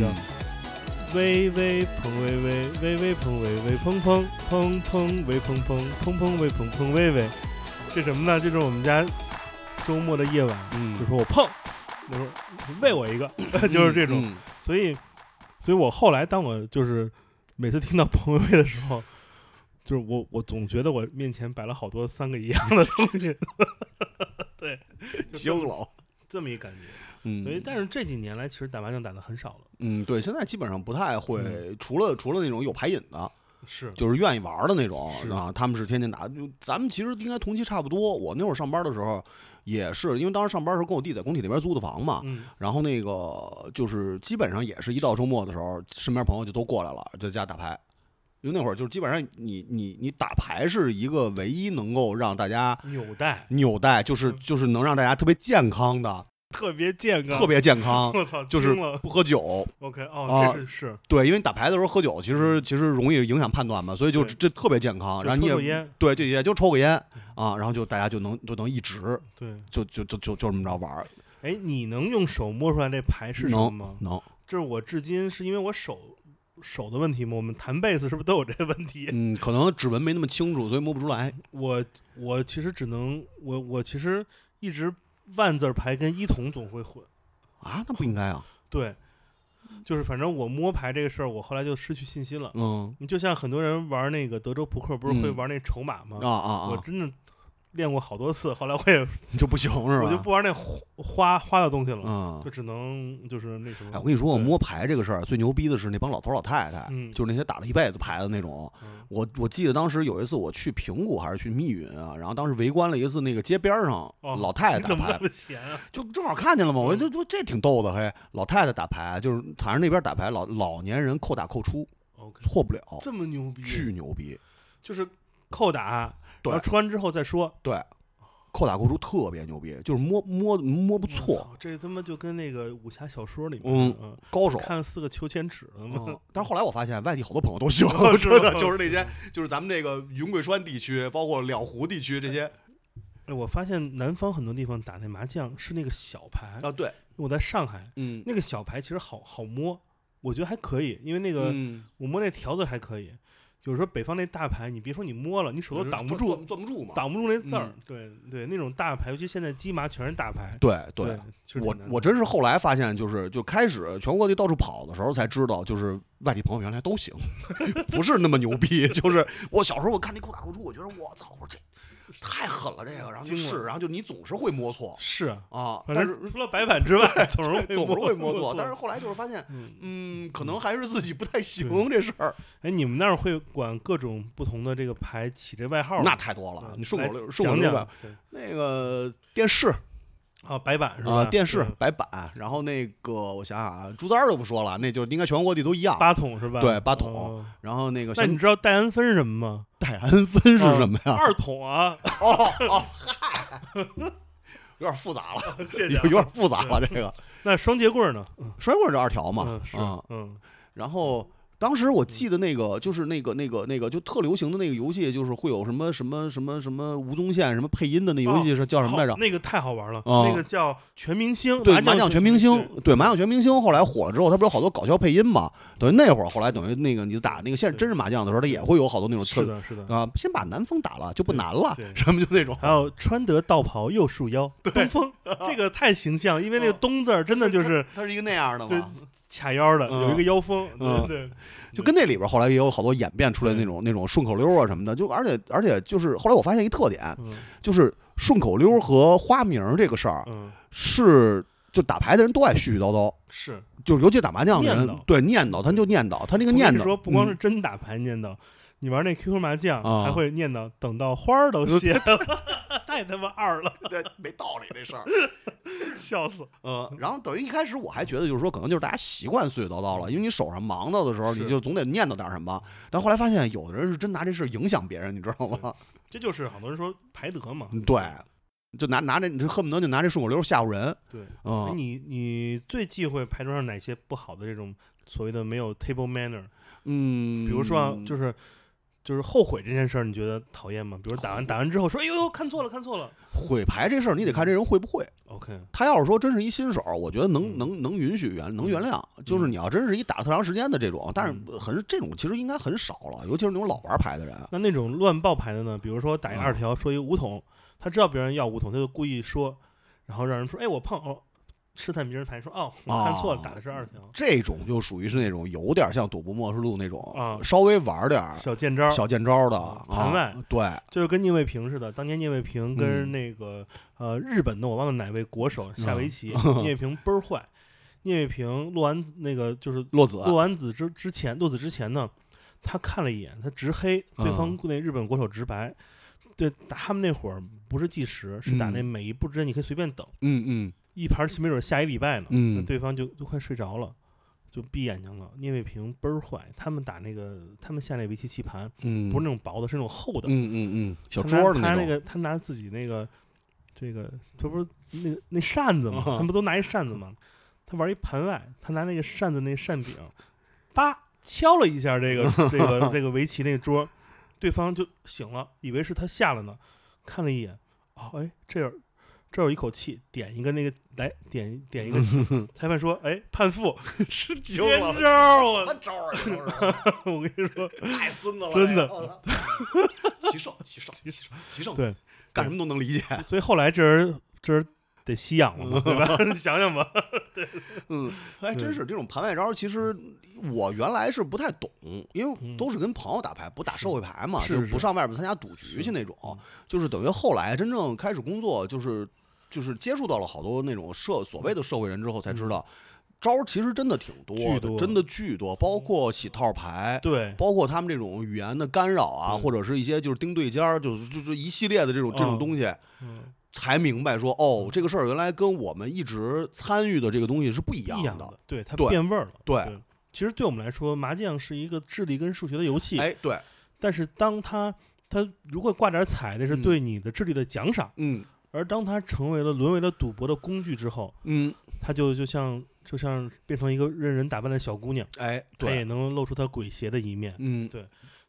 叫微微碰微微，微微碰微微碰碰碰碰微碰碰碰碰微碰碰微微，这什么呢？这是我们家周末的夜晚，嗯就说我碰，我说喂我一个，就是这种。所以，所以我后来当我就是每次听到彭薇薇的时候，就是我我总觉得我面前摆了好多三个一样的东西，对，就，这么一感觉。嗯所以，但是这几年来，其实打麻将打的很少了。嗯，对，现在基本上不太会，嗯除了除了那种有牌瘾的，是，就是愿意玩的那种是啊，他们是天天打。就咱们其实应该同期差不多。我那会儿上班的时候，也是因为当时上班的时候跟我弟在工体那边租的房嘛，嗯，然后那个就是基本上也是一到周末的时候，身边朋友就都过来了，在家打牌。因为那会儿就是基本上你你你打牌是一个唯一能够让大家纽带纽带，就是嗯就是能让大家特别健康的，特别健康，特别健康，我操，就是。不喝酒。OK，啊哦，这是是，对，因为打牌的时候喝酒，其实其实容易影响判断嘛，所以就这特别健康。然后你也对，就也就抽个烟啊，然后就大家就能就能一直对。就就就就就这么着玩儿，哎，你能用手摸出来这牌是什么吗？能。这是我至今是因为我手手的问题吗？我们弹贝斯是不是都有这个问题？嗯，可能指纹没那么清楚，所以摸不出来。我我其实只能我我其实一直万字牌跟一筒总会混。啊，那不应该啊。对，就是反正我摸牌这个事儿，我后来就失去信心了。嗯你就像很多人玩那个德州扑克，不是会嗯玩那筹码吗？啊啊啊，我真的练过好多次，后来我也 就不行是吧？我就不玩那花花花的东西了，嗯就。只能就是那什么。哎，我跟你说，我摸牌这个事儿最牛逼的是那帮老头老太太，嗯就是那些打了一辈子牌的那种。嗯我我记得当时有一次我去平谷还是去密云啊，然后当时围观了一次那个街边儿上哦老太太打牌么那，么闲啊？就正好看见了嘛，我说这挺逗的嘿，老太太打牌就是反正那边打牌老老年人扣打扣出错不了，这么牛逼，巨牛逼，就是扣打，对然后穿完之后再说。对，扣打扣出特别牛逼，就是摸摸摸不错，这他妈就跟那个武侠小说里面，嗯嗯，高手。看四个秋千尺了吗？嗯，但是后来我发现外地好多朋友都喜欢，哦是真的就是那些，就是咱们这个云贵川地区，包括两湖地区这些哎，我发现南方很多地方打那麻将是那个小牌，啊，对，我在上海嗯，那个小牌其实好好摸，我觉得还可以，因为那个、嗯我摸那条子还可以。有时候北方那大牌，你别说你摸了，你手都挡不住，攥不住嘛。挡不住那字儿嗯。对对，那种大牌，尤其现在鸡麻全是大牌。对对，我我真是后来发现，就是就开始全国各地到处跑的时候才知道，就是外地朋友原来都行，不是那么牛逼。就是我小时候我看那裤打裤衩，我觉得我操，我说这太狠了，这个，然后就是，然后就你总是会摸错是啊，但是除了白板之外，总是总是会摸摸错，但是后来就是发现，嗯，嗯，可能还是自己不太行这事儿，哎，你们那儿会管各种不同的这个牌起这外号？那太多了。嗯你顺口来溜，顺口溜吧。那个电视啊，白板是吧？啊，电视白板，然后那个我想想啊，猪崽儿就不说了，那就应该全国各地都一样。八筒是吧？对八桶哦然后那个那你知道戴安芬是什么吗？戴安芬是什么呀？二筒啊，哦哦，嗨，有点复杂了，谢谢啊。有有点复杂了。这个那双节棍呢？双棍儿是二条嘛嗯，，是嗯，嗯然后当时我记得那个就是那个那个那个就特流行的那个游戏，就是会有什么什么什么什么吴宗宪什么配音的那游戏是叫什么来着？那个太好玩了，哦那个叫全明星，对，麻麻将全明星对，麻将全明星后来火了之后，它不是有好多搞笑配音嘛？等于那会儿，后来等于那个你打那个现对真是麻将的时候，它也会有好多那种特是的，是的。啊，先把南风打了就不难了，什么就那种。还有穿得道袍又束腰，东风，这个太形象，因为那个“东”字真的就是它是一个那样的对嘛，卡腰的，嗯。有一个腰封，嗯。对对，就跟那里边后来也有好多演变出来那种那种顺口溜啊什么的，就而且而且就是后来我发现一特点，嗯就是顺口溜和花名儿这个事儿嗯，是就打牌的人都爱絮絮叨叨，是。就是尤其打麻将的人，对念叨他就念叨，他那个念叨说，不光是嗯。真打牌念叨，你玩那 QQ 麻将啊还会念叨，等到花儿都 谢了，太他妈二了，对没道理这事儿。笑死。嗯，然后等于一开始我还觉得就是说，可能就是大家习惯碎碎叨叨了，因为你手上忙叨的时候，你就总得念叨点什么。但后来发现，有的人是真拿这事影响别人，你知道吗？这就是好多人说排德嘛。对，就拿拿这，你就恨不得就拿这顺口溜吓唬人。对，哎嗯，你你最忌讳牌桌上哪些不好的这种所谓的没有 table manner？嗯，比如说啊就是就是后悔这件事儿，你觉得讨厌吗？比如打完打完之后说，哎呦呦，看错了，看错了。毁牌这事儿，你得看这人会不会。OK，他要是说真是一新手，我觉得能嗯能能允许原能原谅。就是你要真是一打了特长时间的这种，但是嗯很这种其实应该很少了，尤其是那种老玩牌的人。那那种乱爆牌的呢？比如说打一嗯二条，说一五筒，他知道别人要五筒，他就故意说，然后让人说，哎，我碰哦，试探别人牌，说哦，我看错了，啊打的是二条，这种就属于是那种有点像赌博默示录那种，啊稍微玩点小见招。小见招的啊盘外啊对，就是跟聂卫平似的，当年聂卫平跟嗯那个、呃日本的我忘了哪位国手下围棋，嗯聂卫平倍儿坏。聂卫平落完子那个就是落子落完子之之前落子之前呢，他看了一眼，他直黑对方嗯那日本国手直白。对，打他们那会儿不是计时，是打那嗯每一步之间你可以随便等，嗯嗯一盘棋没准下一礼拜呢，嗯那对方就就快睡着了，就闭眼睛了。聂卫平倍儿坏，他们打那个他们下那围棋棋盘嗯，不是那种薄的，是那种厚的，嗯嗯嗯小桌的种，他那个他拿自己那个这个，这不是那那扇子吗？啊他们不都拿一扇子吗？他玩一盘外，他拿那个扇子那扇柄，叭敲了一下这个 这个这个围棋那个桌，对方就醒了，以为是他下了呢，看了一眼，哦，哎，这儿这有一口气，点一个那个来点点一个气，裁判说，哎，判负，是惊了招儿我招啊？我跟你说，太孙子了，真的这个。骑射，骑射，骑射，骑射，对，干什么都能理解。所以后来这人这人得吸氧了嘛，对吧？你想想吧，对嗯，还真对是这种盘外招，其实我原来是不太懂，因为嗯都是跟朋友打牌，不打社会牌嘛，是就是不上外边参加赌局去那种，就是等于后来真正开始工作，就是就是接触到了好多那种社所谓的社会人之后，才知道招儿其实真的挺多的，真的巨多，包括洗套牌。对，包括他们这种语言的干扰啊，或者是一些就是盯对尖儿，就是就是一系列的这种这种嗯东西，嗯，才明白说哦，这个事儿原来跟我们一直参与的这个东西是不一样的。样的，对，它变味儿了。对其实对我们来说，麻将是一个智力跟数学的游戏，哎，对，但是当它它如果挂点彩，那是嗯对你的智力的奖赏，嗯而当它成为了沦为了赌博的工具之后，嗯，它就就像就像变成一个任人打扮的小姑娘，哎，她也，能露出她鬼邪的一面。嗯，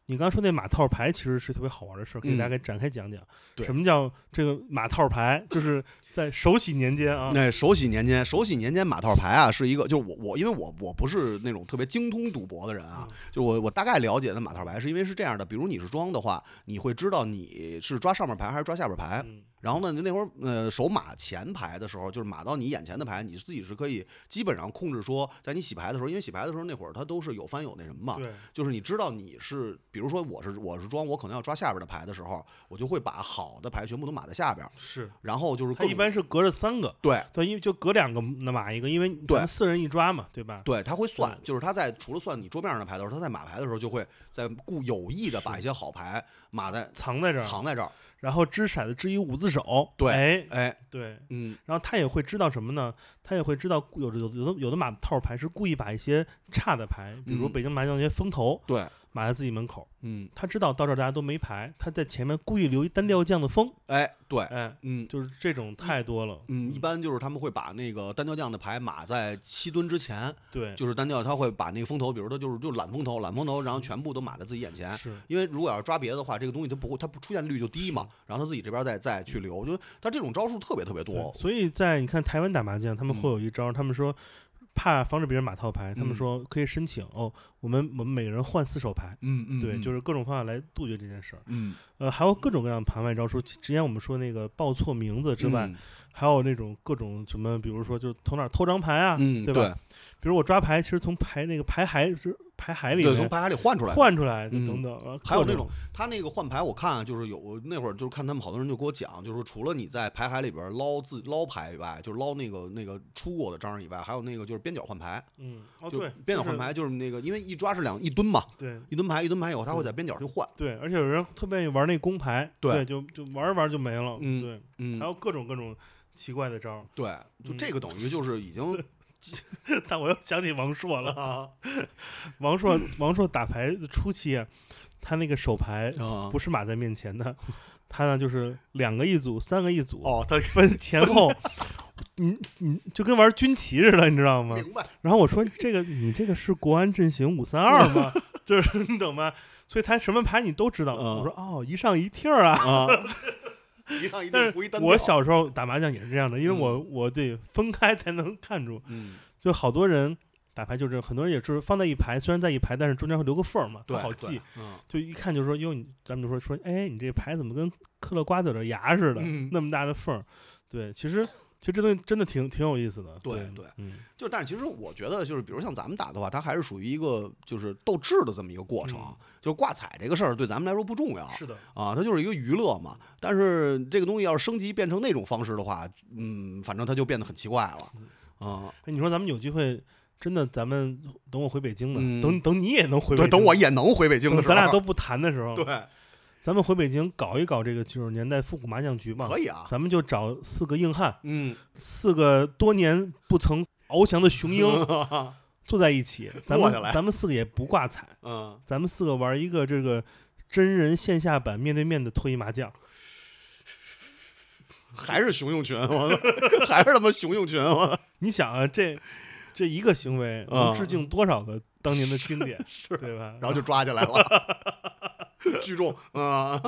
你刚刚说那马套牌其实是特别好玩的事儿，可以嗯大概展开讲讲。对什么叫这个马套牌？就是在手洗年间啊，那手洗年间，手洗年间马套牌啊，是一个，就是我我因为我我不是那种特别精通赌博的人啊，就我我大概了解的马套牌是因为是这样的，比如你是庄的话，你会知道你是抓上面牌还是抓下边牌，嗯。然后呢，那会儿呃手码前牌的时候，就是码到你眼前的牌，你自己是可以基本上控制说，在你洗牌的时候，因为洗牌的时候那会儿它都是有翻有那什么嘛，对，就是你知道你是，比如说我是我是庄，我可能要抓下边的牌的时候，我就会把好的牌全部都码在下边，是。然后就是般是隔着三个，对对，因为就隔两个那码一个，因为咱对四人一抓嘛，对吧？对，他会算，就是他在除了算你桌面上的牌的时候，他在码牌的时候就会在故有意的把一些好牌码在藏在这儿，藏在这儿，然后掷骰子掷一五字手，对哎，哎，对，嗯，然后他也会知道什么呢？他也会知道有的有的有的有的马套牌是故意把一些差的牌，比如嗯北京麻将那些风头对，码在自己门口，嗯，他知道到这儿大家都没牌，他在前面故意留一单调将的风，哎，对，哎，嗯。就是这种太多了，嗯，一般就是他们会把那个单调将的牌码在七吨之前，对，就是单调，他会把那个风头，比如他就是就揽风头，揽风头，然后全部都码在自己眼前。是因为如果要是抓别的话，这个东西它不会，它不出现率就低嘛。然后他自己这边再再去留，就他这种招数特别特别多。所以在你看台湾打麻将，他们会嗯有一招，他们说怕防止别人码套牌，他们嗯说可以申请哦，我们我们每个人换四手牌，嗯嗯对，就是是各种方法来杜绝这件事儿。嗯呃，还有各种各样的盘外招数。之前我们说那个报错名字之外，嗯还有那种各种什么，比如说就是从哪儿偷张牌啊，嗯，对吧？比如我抓牌，其实从牌那个牌海是牌海里对，从牌海里换出来的。换出来的嗯。等等，呃还有那种他那个换牌，我看啊就是有那会儿就是看他们好多人就给我讲，就是除了你在牌海里边捞自捞牌以外，就是捞那个那个出过的张以外，还有那个就是边角换牌，嗯，哦就对，边角换牌就是那个，因为一抓是两一吨嘛，对。一吨牌一吨牌以后，他会在边角去换。对，而且有人特别愿意玩那公牌，对就就玩一玩就没了，嗯对，嗯。还，有各种各种奇怪的招儿。对，就嗯这个等于就是已经 但我又想起王朔了，啊 王朔王朔打牌的初期啊，他那个手牌啊不是码在面前的，他呢就是两个一组，三个一组，哦，他分前后，你你就跟玩军旗似的，你知道吗？明白然后我说这个你这个是国安阵型五三二吗？就是你懂吗？所以他什么牌你都知道。嗯我说哦，一上一听儿啊。啊，一趟一但是我小时候打麻将也是这样的，因为我我得分开才能看出。嗯 就好多人打牌就是很多人也是放在一排，虽然在一排，但是中间会留个缝儿嘛，对好记。，嗯就一看就说哟，你咱们就说说，哎，你这牌怎么跟嗑了瓜子儿的牙似的，嗯那么大的缝儿？对，其实其实这东西真的挺挺有意思的。对对就但是其实我觉得就是比如像咱们打的话，它还是属于一个就是斗智的这么一个过程，嗯就是挂彩这个事儿对咱们来说不重要。是的，啊，它就是一个娱乐嘛。但是这个东西要是升级变成那种方式的话，嗯，反正它就变得很奇怪了。啊，哎，你说咱们有机会，真的，咱们等我回北京的，嗯等等你也能回北对，京，等我也能回北京的时候，咱俩都不谈的时候，对，咱们回北京搞一搞这个九十年代复古麻将局吧。可以啊。咱们就找四个硬汉，嗯，四个多年不曾翱翔的雄鹰 坐在一起，咱下来咱们四个也不挂彩，嗯，咱们四个玩一个这个真人线下版面对面的脱衣麻将。还是熊用群，我操，还是他妈熊用群，我操，你想啊，这这一个行为能嗯致敬多少个当年的经典，是，对吧？然后就抓起来了，聚众啊，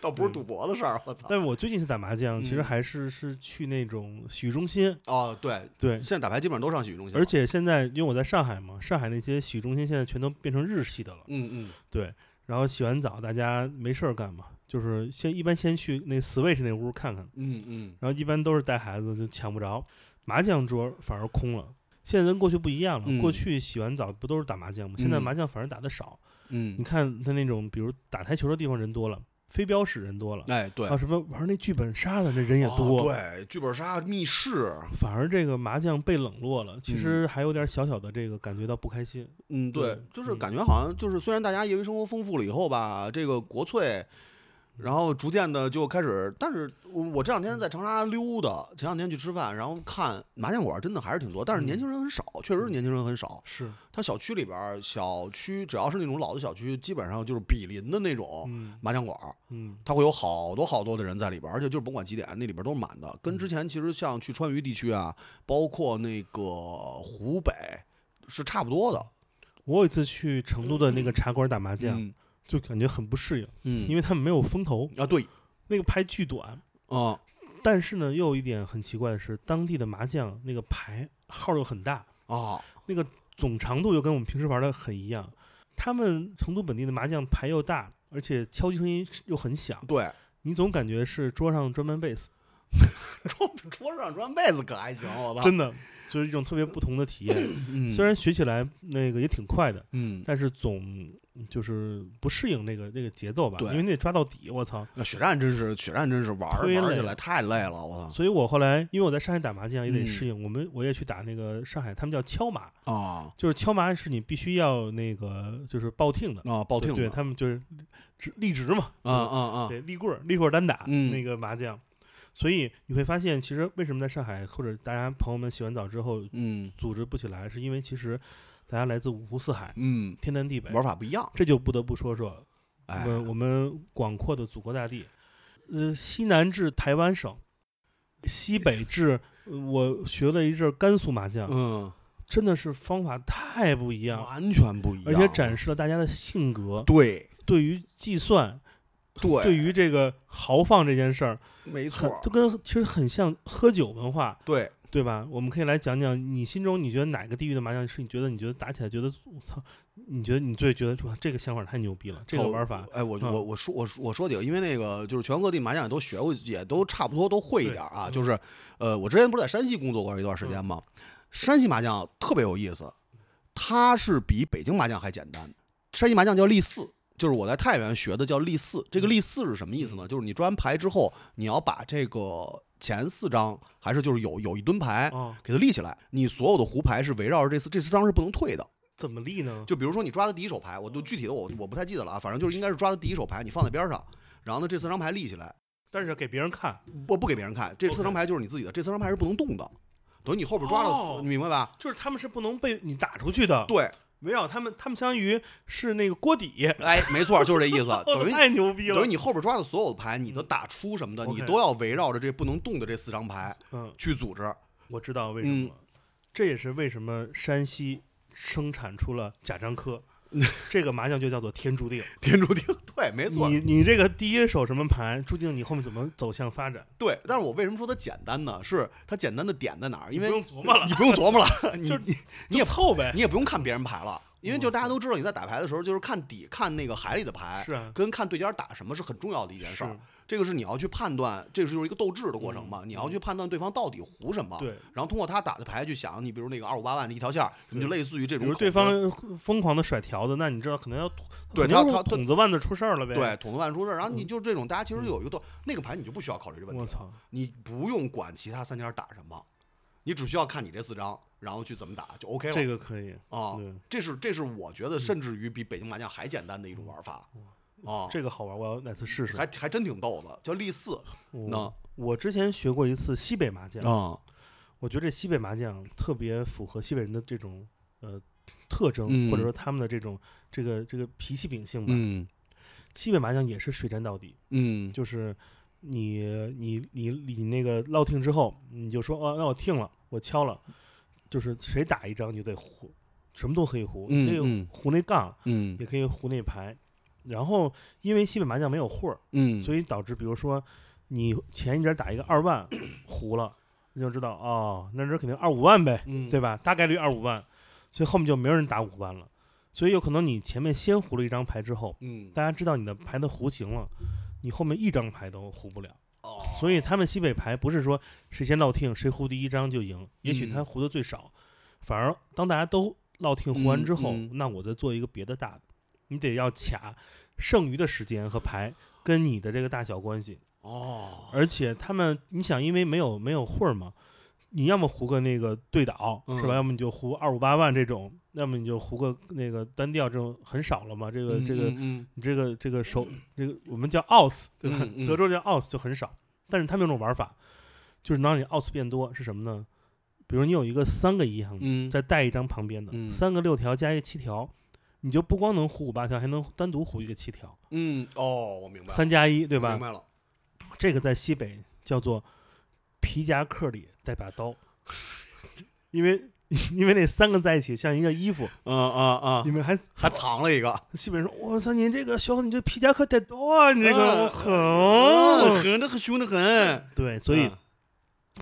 倒不是赌博的事儿，我操。但是我最近是打麻将，其实嗯还是是去那种洗浴中心，哦，对，对，现在打牌基本上都上洗浴中心，而且现在因为我在上海嘛，上海那些洗浴中心现在全都变成日系的了，嗯嗯，对。然后洗完澡，大家没事儿干嘛，就是先一般先去那 Switch 那屋看看，嗯嗯然后一般都是带孩子就抢不着，麻将桌反而空了。现在跟过去不一样了，嗯过去洗完澡不都是打麻将吗？现在嗯麻将反而打的少。嗯你，看他那种，比如打台球的地方人多了，飞镖使人多了，哎对。还啊，什么玩那剧本杀的那人也哦多，对，剧本杀、密室，反而这个麻将被冷落了，其实还有点小小的这个感觉到不开心。嗯，对对，就是嗯。感觉好像就是虽然大家业余生活丰富了以后吧，这个国粹。然后逐渐的就开始，但是我我这两天在长沙溜达，前两天去吃饭，然后看麻将馆真的还是挺多，但是年轻人很少，确实是年轻人很少。是，它小区里边儿，小区只要是那种老的小区，基本上就是比邻的那种嗯麻将馆儿，嗯它会有好多好多的人在里边儿，而且就是甭管几点，那里边儿都是满的。跟之前其实像去川渝地区啊，包括那个湖北是差不多的。我有一次去成都的那个茶馆打麻将，嗯就感觉很不适应，嗯因为他们没有风头，啊对那个牌巨短。啊但是呢，又有一点很奇怪的是，当地的麻将那个牌号又很大，啊那个总长度又跟我们平时玩的很一样。他们成都本地的麻将牌又大，而且敲击声音又很响，对，你总感觉是桌上专门贝斯，桌桌上专门被子可还行，我操！真的就是一种特别不同的体验。嗯。虽然学起来那个也挺快的，嗯，但是总就是不适应那个那个节奏吧，对。因为你得抓到底，我操！那血战真是血战真是玩玩儿起来太累了，我操！所以我后来因为我在上海打麻将也得嗯。适应，我们我也去打那个上海，他们叫敲麻，啊。就是敲麻是你必须要那个就是报听的，啊，报听对他们就是直立直嘛，啊啊啊，对，立棍儿，立棍儿单打、嗯。那个麻将。所以你会发现，其实为什么在上海或者大家朋友们洗完澡之后嗯。组织不起来，是因为其实大家来自五湖四海，嗯，天南地北，玩法不一样，这就不得不说说我哎，们我们广阔的祖国大地，呃，西南至台湾省，西北至呃我学了一阵儿甘肃麻将，嗯，真的是方法太不一样，完全不一样，而且展示了大家的性格，对。对于计算，对对于这个豪放这件事儿，没错，很都跟其实很像喝酒文化，对，对吧？我们可以来讲讲你心中你觉得哪个地域的麻将是你觉得你觉得打起来觉得我操，你觉得你最觉得说这个想法太牛逼了，这个玩法，哎，我嗯我我说我说我说几个，因为那个就是全国各地麻将也都学过，也都差不多都会一点儿啊。嗯就是呃，我之前不是在山西工作过一段时间吗？山西麻将特别有意思，它是比北京麻将还简单。山西麻将叫立四，就是我在太原学的叫立四。这个立四是什么意思呢？就是你抓完牌之后，你要把这个前四张还是就是有有一吨牌哦，给它立起来，你所有的胡牌是围绕着这四这四张是不能退的。怎么立呢？就比如说你抓的第一手牌，我都具体的我我不太记得了啊，反正就是应该是抓的第一手牌，你放在边上，然后呢这四张牌立起来，但是给别人看，不不给别人看，这四张牌就是你自己的，这四张牌是不能动的，等于你后边抓的，哦你明白吧？就是他们是不能被你打出去的，对，围绕他们，他们相当于是那个锅底，哎，没错，就是这意思，等于太牛逼了。等于，你后边抓的所有的牌，你的打出什么的你都要围绕着这不能动的这四张牌嗯，去组织。我知道为什么。了，这也是为什么山西生产出了贾樟柯，这个麻将就叫做天注定。天注定，对，没错，你你这个第一手什么牌，注定你后面怎么走向发展，对。但是我为什么说它简单呢？是它简单的点在哪儿？因为不用琢磨了你不用琢磨了，你 就是你你也凑呗。你也不用看别人牌了，因为就大家都知道你在打牌的时候，就是看底看那个海里的牌，是啊，跟看对家打什么是很重要的一件事儿。这个是你要去判断，这个就是一个斗智的过程嘛。嗯你要去判断对方到底胡什么，对，然后通过他打的牌去想，你比如那个二五八万的一条线儿，你就类似于这比如种对方疯狂的甩条子，那你知道可能要对肯定是他他他筒子腕子出事儿了呗。对，筒子万出事儿，然后你嗯就这种，大家其实有一个斗，那个牌你就不需要考虑这个问题了，我操，你不用管其他三家打什么，你只需要看你这四张，然后去怎么打就 OK 了。这个可以，啊，对，这是这是我觉得甚至于比北京麻将还简单的一种玩法啊，这个好玩，我要哪次试试。还还真挺逗的，叫立四那我我之前学过一次西北麻将，啊，我觉得这西北麻将特别符合西北人的这种呃特征，嗯或者说他们的这种这个这个脾气秉性吧。嗯西北麻将也是水战到底，嗯就是你你你你那个落听之后，你就说哦，那我听了，我敲了，就是谁打一张你就得胡，什么都可以胡，你可以胡那杠，嗯也可以胡那牌。然后因为西北麻将没有混儿，嗯，所以导致比如说你前一阵打一个二万胡了，你就知道哦，那这肯定二五万呗，嗯对吧？大概率二五万，所以后面就没有人打五万了。所以有可能你前面先胡了一张牌之后，嗯大家知道你的牌的胡形了，你后面一张牌都胡不了。哦，所以他们西北牌不是说谁先落听谁胡第一张就赢，也许嗯。他胡的最少，反而当大家都落听胡完之后，那我再做一个别的大的，你得要卡剩余的时间和牌跟你的这个大小关系，哦，而且他们你想，因为没有没有混儿嘛。你要么胡个那个对倒、是吧？嗯要么你就胡二五八万这种，要么你就胡个那个单调这种很少了嘛。这个、这个嗯你这个这个手这个我们叫嗯德州叫 aus 就很少，但是他们有种玩法，就是能让你 aus 变多是什么呢？比如你有一个三个一样的，嗯，再带一张旁边的，嗯三个六条加一个七条，你就不光能胡五八条，还能单独胡一个七条，嗯哦，我明白了，三加一对吧明？白了，这个在西北叫做皮夹克里带把刀，因为 因为那三个在一起像一个衣服，嗯嗯嗯你，们还还藏了一个，西北人说：“我操，你这个小伙，你这皮夹克带刀啊，你这个狠。嗯狠的很，凶的很，对，所以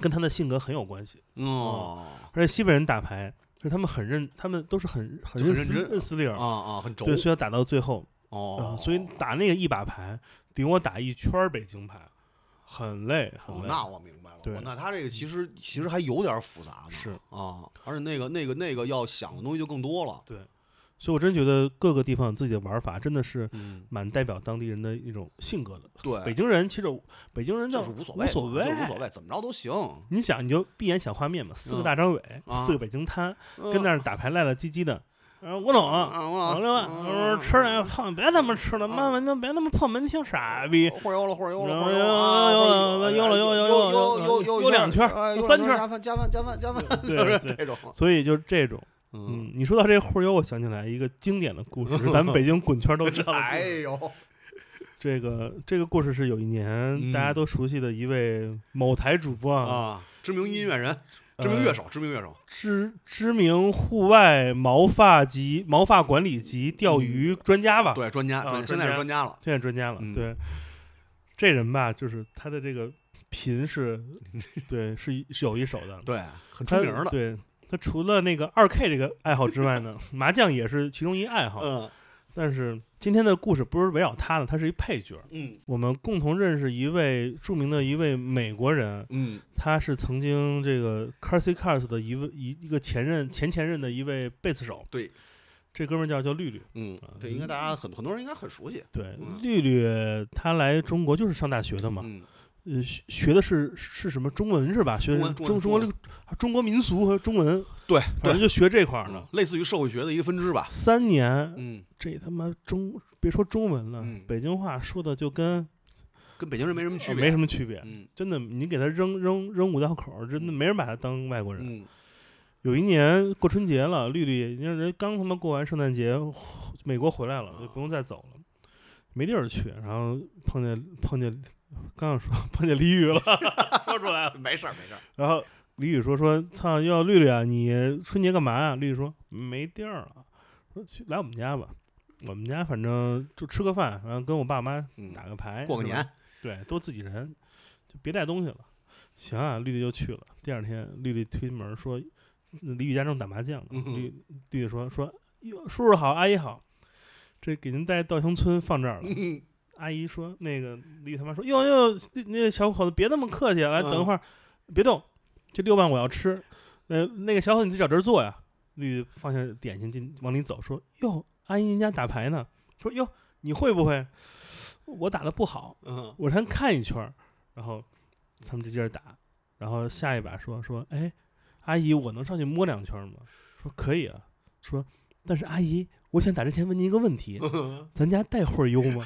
跟他的性格很有关系。嗯哦而且西北人打牌，就是他们很认，他们都是很很认真认死理儿，啊啊，很轴对，所以要打到最后。哦呃，所以打那个一把牌，顶我打一圈儿北京牌，很累很哦，累。那我明白了。对哦那他这个其实其实还有点复杂呢。是啊，而且那个那个那个要想的东西就更多了。对所以我真觉得各个地方有自己的玩法，真的是嗯，蛮代表当地人的一种性格的。对，北京人其实北京人叫就是无所谓，无所谓，就无所谓，怎么着都行。你想，你就闭眼想画面嘛，四个嗯大张伟，啊四个北京摊，嗯跟那儿打牌赖赖唧唧的。我懂啊，我懂。了外，我吃点胖，别他妈吃了，慢慢就别他妈碰门厅，傻逼。忽悠了，忽悠了，忽悠了，悠悠了，悠了，悠了，悠悠悠悠悠两圈，三圈，加饭，加饭，加饭，加饭，就是这种。所以就是这种。嗯，你说到这忽悠，我想起来一个经典的故事，咱们北京滚圈都知道。哎呦，这个这个故事是有一年大家都熟悉的一位某台主播啊，知名音乐人，知名乐手，知名乐手，知知名户外毛发及毛发管理及钓鱼专家吧？，对，专家，啊专现在是专家了。现在专家了。嗯对，这人吧，就是他的这个频是，对，是一是有一手的。对，很出名的。对他除了那个二 K 这个爱好之外呢，麻将也是其中一爱好。嗯但是今天的故事不是围绕他的，他是一配角。嗯我们共同认识一位著名的一位美国人，嗯他是曾经这个 Carsey Cars 的一位一一个前任前前任的一位贝斯手。对，这哥们儿叫叫绿绿。嗯，这应该大家很很多人应该很熟悉。对，嗯绿绿他来中国就是上大学的嘛，嗯，呃，学学的是是什么中文是吧？学中文中中中中国中国民俗和中文，对反正就学这块儿呢。类似于社会学的一个分支吧。三年，嗯，这他妈中别说中文了，嗯北京话说的就跟跟北京人没什么区别。没什么区别。嗯真的，你给他扔扔扔五道口儿，真的没人把他当外国人。嗯有一年过春节了，绿绿，你看人刚他妈过完圣诞节，美国回来了，就不用再走了，没地儿去，然后碰见碰见，刚想说碰见李宇了，说出来了，没事儿没事儿。然后李宇说说操，要绿绿啊，你春节干嘛呀、绿绿说没地儿了，说去来我们家吧，我们家反正就吃个饭，然后跟我爸妈嗯打个牌，过个年。对，都自己人，就别带东西了。行啊，绿绿就去了。第二天，绿绿推门说，那李宇家正打麻将呢。绿绿绿说说，哟，叔叔好，阿姨好，这给您带稻香村放这儿了。嗯阿姨说，那个绿他妈说，哟哟，绿那个小伙子别那么客气，来等一会儿，别动，这六万我要吃。呃，那个小伙子你自己找地儿坐呀。绿绿放下点心进往里走，说，哟，阿姨您家打牌呢？说，哟，你会不会？我打的不好，嗯我先看一圈儿，然后他们就接着打，然后下一把说说，哎，阿姨，我能上去摸两圈儿吗？说可以啊，说，但是阿姨，我想打之前问您一个问题，咱家带会儿优吗？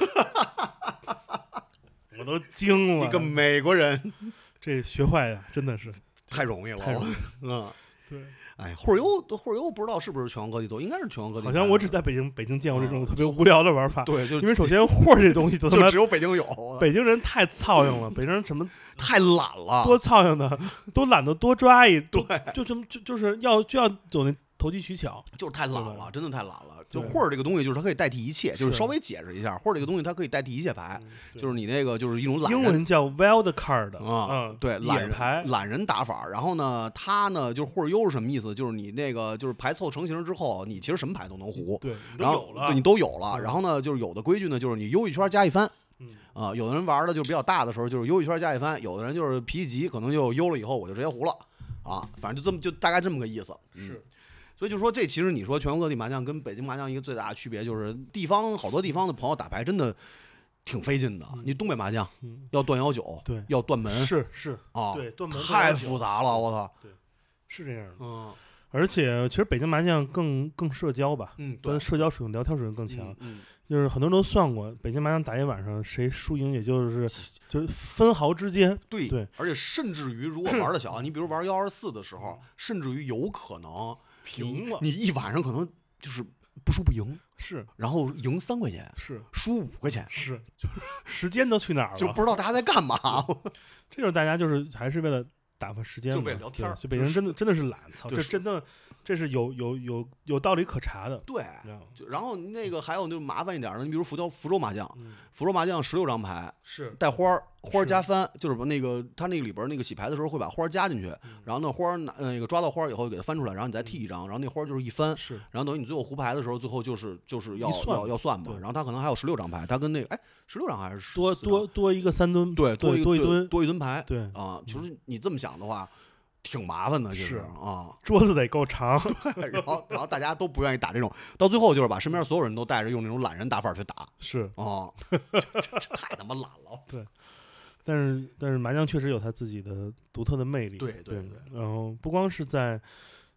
我都惊了，一个美国人。这学坏呀，真的是。太容易了。易嗯，对，哎，霍尔优霍尔优不知道是不是全国各地都应该是全国各地。好像我只在北京北京见过这种特别无聊的玩法，对，就因为首先货儿这东西就只有北京有，北京人太操硬了，北京人什么 太懒了。多操硬的，都懒得多抓一，对，就这么就就是要就要走那投机取巧，就是太懒了，真的太懒了。就对霍尔这个东西，就是它可以代替一切，就是是稍微解释一下，霍尔这个东西它可以代替一切牌，就是你那个就是一种懒人英文叫 wild card 啊，嗯，对，懒牌，懒人打法。然后呢，它呢就是霍尔优是什么意思？就是你那个就是牌凑成型之后，你其实什么牌都能胡。然后你都有了，嗯然后呢，就是有的规矩呢，就是你悠一圈加一番，嗯啊、有的人玩的就是比较大的时候，就是悠一圈加一番；有的人就是脾气急，可能就悠了以后我就直接胡了啊，反正就这么就大概这么个意思。嗯是，所以就说这其实你说全国各地麻将跟北京麻将一个最大的区别就是地方好多地方的朋友打牌真的挺费劲的。你东北麻将嗯，要断幺九，对要断门是是啊，对断门太复杂了，我操。对是这样的。嗯而且其实北京麻将更更社交吧，嗯，跟社交属性、聊天属性更强。嗯嗯就是很多人都算过，北京麻将打一晚上，谁输赢也就是就是分毫之间。对对，而且甚至于如果玩的小，你比如玩幺二四的时候，甚至于有可能平了你你一晚上可能就是不输不赢，是然后赢三块钱，是输五块钱，是，就时间都去哪儿了？就不知道大家在干嘛。这就是大家就是还是为了打发时间嘛，就为了聊天儿就北京人真的真的是懒，操，这真的这是有有有有道理可查的。对，就然后那个还有那种麻烦一点的，你比如福州福州麻将，嗯，福州麻将十六张牌是带花儿，花儿加翻，就是把那个他那个里边儿那个洗牌的时候会把花儿加进去，嗯然后那花儿拿那个抓到花儿以后给它翻出来，然后你再剔一张，然后那花儿就是一翻，是然后等于你最后胡牌的时候，最后就是就是要算要要算嘛，然后他可能还有十六张牌，他跟那个哎十六张还是多多多一个三吨，对多一对多一吨，多一吨牌对，啊，其实你这么想的话，挺麻烦的，其实是啊，桌子得够长。然后然后大家都不愿意打这种，到最后就是把身边所有人都带着用那种懒人打法去打是，啊，这太他妈懒了，对但是但是麻将确实有它自己的独特的魅力。对对对对然后不光是在，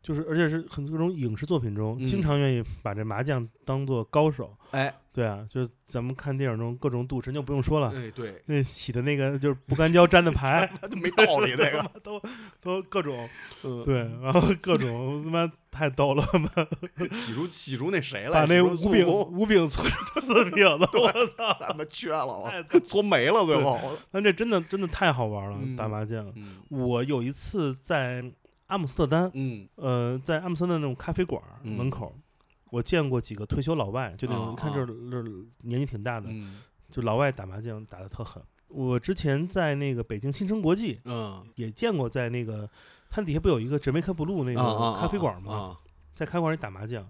就是而且是很多种影视作品中，嗯经常愿意把这麻将当做高手。哎对啊，就是咱们看电影中各种赌神就不用说了，哎对，那洗的那个就是不干胶粘的 牌，没道理那个，都都各种嗯对，然后各种他妈太逗了，洗出洗出那谁来，把那五饼五饼搓成四饼的，我操！他妈缺了，搓没了最后，但这真的真的太好玩了，嗯打麻将。嗯我有一次在阿姆斯特丹，嗯。呃，在阿姆斯特丹那种咖啡馆门口，我见过几个退休老外，就那种啊看就是就是年纪挺大的，嗯。就老外打麻将打得特狠。我之前在那个北京新城国际嗯，也见过，在那个它底下不有一个 Jamaica Blue 那啊啊个咖啡馆吗？啊，在咖啡馆里打麻将，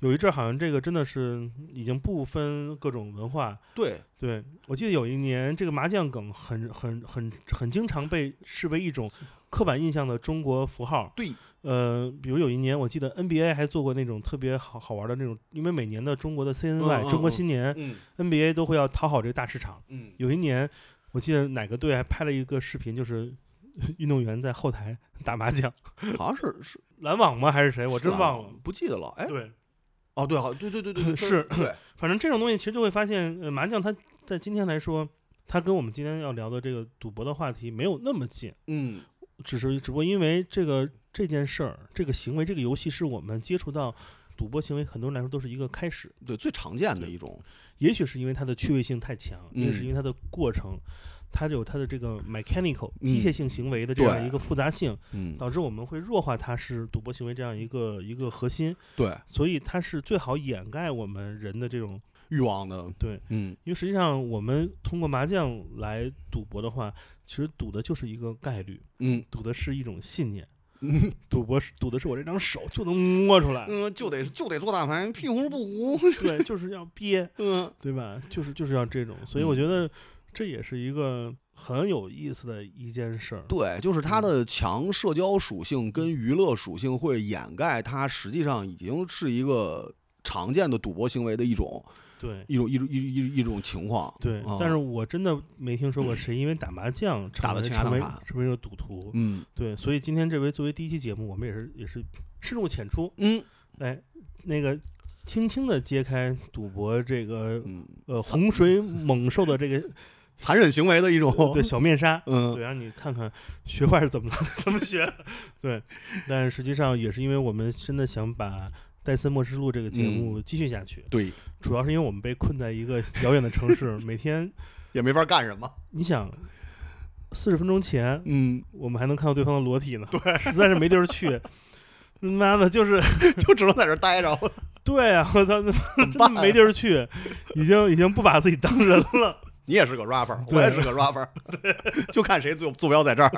有一阵儿好像这个真的是已经不分各种文化。对，对我记得有一年，这个麻将梗很很很很经常被视为一种刻板印象的中国符号。对，呃，比如有一年，我记得 NBA 还做过那种特别好好玩的那种，因为每年的中国的 CNY、嗯中国嗯新年、嗯 NBA 都会要讨好这个大市场。嗯有一年，我记得哪个队还拍了一个视频，就是 运动员在后台 打麻将，好像是是，篮网吗？还是谁？我真忘了。不记得了，哎，对，哦对，好，对对对对，是对，反正这种东西其实就会发现，呃，麻将它在今天来说，它跟我们今天要聊的这个赌博的话题没有那么近，嗯只是只不过因为这个这件事儿、这个行为、这个游戏是我们接触到赌博行为，很多人来说都是一个开始。对，最常见的一种，也许是因为它的趣味性太强，也许是嗯因为它的过程，它有它的这个 mechanical 嗯。机械性行为的这样对一个复杂性，嗯，导致我们会弱化它是赌博行为这样一个一个核心，对，所以它是最好掩盖我们人的这种欲望的，对。嗯。因为实际上，我们通过麻将来赌博的话，其实赌的就是一个概率，嗯。赌的是一种信念。嗯 赌博是赌的是我这张手就能摸出来，嗯，就得就得做大牌，屁红不糊，对，就是要憋，嗯。对吧？就是就是要这种，所以我觉得这也是一个很有意思的一件事儿。对，就是它嗯的强社交属性跟娱乐属性会掩盖它实际上已经是一个常见的赌博行为的一种对一种一种一一一种情况。对啊，但是我真的没听说过谁因为打麻将打得为成为倾家荡产成为了赌徒。嗯对，所以今天这回作为第一期节目，我们也是也是深入浅出，嗯哎，那个轻轻的揭开赌博这个嗯，呃洪水猛兽的这个残忍行为的一种。对小面纱，嗯对，让你看看学坏是怎么 怎么学，对，但实际上也是因为我们真的想把。戴森末世录这个节嗯目继续下去，对，主要是因为我们被困在一个遥远的城市，每天也没法干什么。你想，四十分钟前嗯，我们还能看到对方的裸体呢，对，实在是没地儿去。妈的，就是就只能在这待着。对啊，我操，那真的没地儿去，已经已经不把自己当人了。你也是个 rapper，我也是个 rapper，就看谁坐坐标在这儿。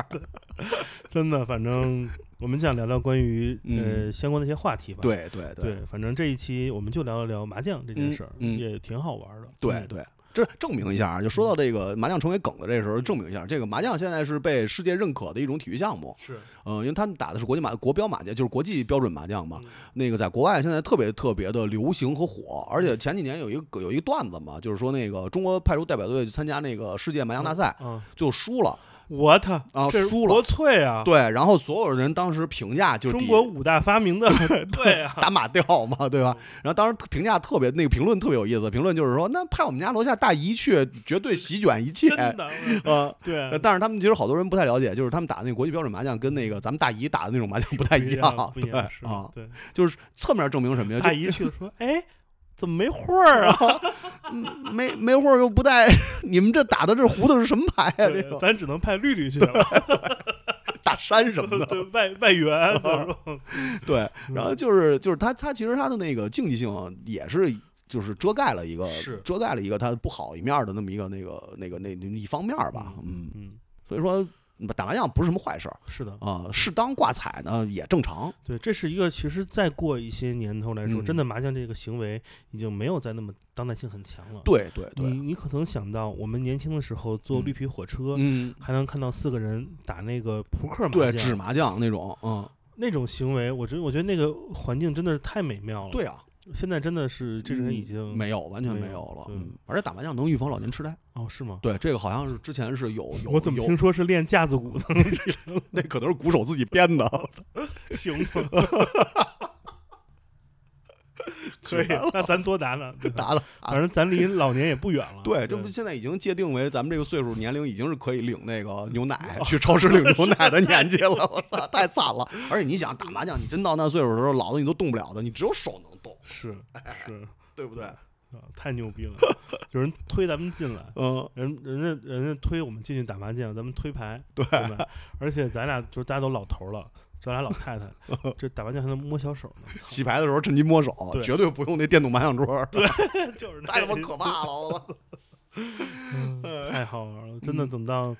真的，反正我们想聊聊关于呃嗯相关的一些话题吧。对对对，反正这一期我们就聊一聊麻将这件事儿，嗯嗯也挺好玩的。嗯对对，这证明一下啊，就说到这个麻将成为梗的这时候，证明一下，这个麻将现在是被世界认可的一种体育项目。是，嗯，因为他们打的是国际麻国标麻将，就是国际标准麻将嘛。嗯那个在国外现在特别特别的流行和火，而且前几年有一个有一个段子嘛，就是说那个中国派出代表队去参加那个世界麻将大赛，嗯，最后输了。我操啊这是输了国粹啊，对，然后所有人当时评价就是中国五大发明的 对啊，打马吊嘛，对吧？然后当时评价特别，那个评论特别有意思，评论就是说，那派我们家楼下大姨去，绝对席卷一切。真的，啊，对，但是他们其实好多人不太了解，就是他们打那个国际标准麻将跟那个咱们大姨打的那种麻将不太一样，对不一样，啊，对，就是侧面证明什么呀？大姨去了说，哎，怎么没画儿啊？没没会儿又不带，你们这打的这胡的是什么牌啊？这个咱只能派绿绿去了，大山什么的，对外外援，对，然后就是就是他他其实他的那个竞技性也是。就是遮盖了一个，遮盖了一个他不好一面的那么一个那个那个那那一方面吧，嗯，嗯，所以说打麻将不是什么坏事儿是的，啊，适当挂彩呢也正常，对，这是一个其实再过一些年头来说，嗯真的麻将这个行为已经没有再那么当代性很强了。，对对对，你你可能想到我们年轻的时候坐嗯绿皮火车，嗯，还能看到四个人打那个扑克麻将对，纸麻将那种，嗯，那种行为，我觉得我觉得那个环境真的是太美妙了。对，啊，现在真的是这人已经没有，完全没有没有了，嗯，而且打麻将能预防老年痴呆，哦，是吗？对，这个好像是之前是有有我怎么听说是练架子鼓的？那可能是鼓手自己编的 行吗？可以，那咱多打打，对打的。反正咱离老年也不远了。对，这不现在已经界定为咱们这个岁数年龄已经是可以领那个牛奶，去超市领牛奶的年纪了。我操，太惨了！而且你想打麻将，你真到那岁数的时候，老子你都动不了的，你只有手能动，是是对不对？啊，太牛逼了！有人推咱们进来，嗯，人人家人家推我们进去打麻将，咱们推牌，对？而且咱俩就是大家都老头了，咱俩老太太，这打麻将还能摸小手呢，洗牌的时候趁机摸手，对绝对不用那电动麻将桌，对，就是 太他妈可怕了！我操，嗯太好玩了！真的，嗯等到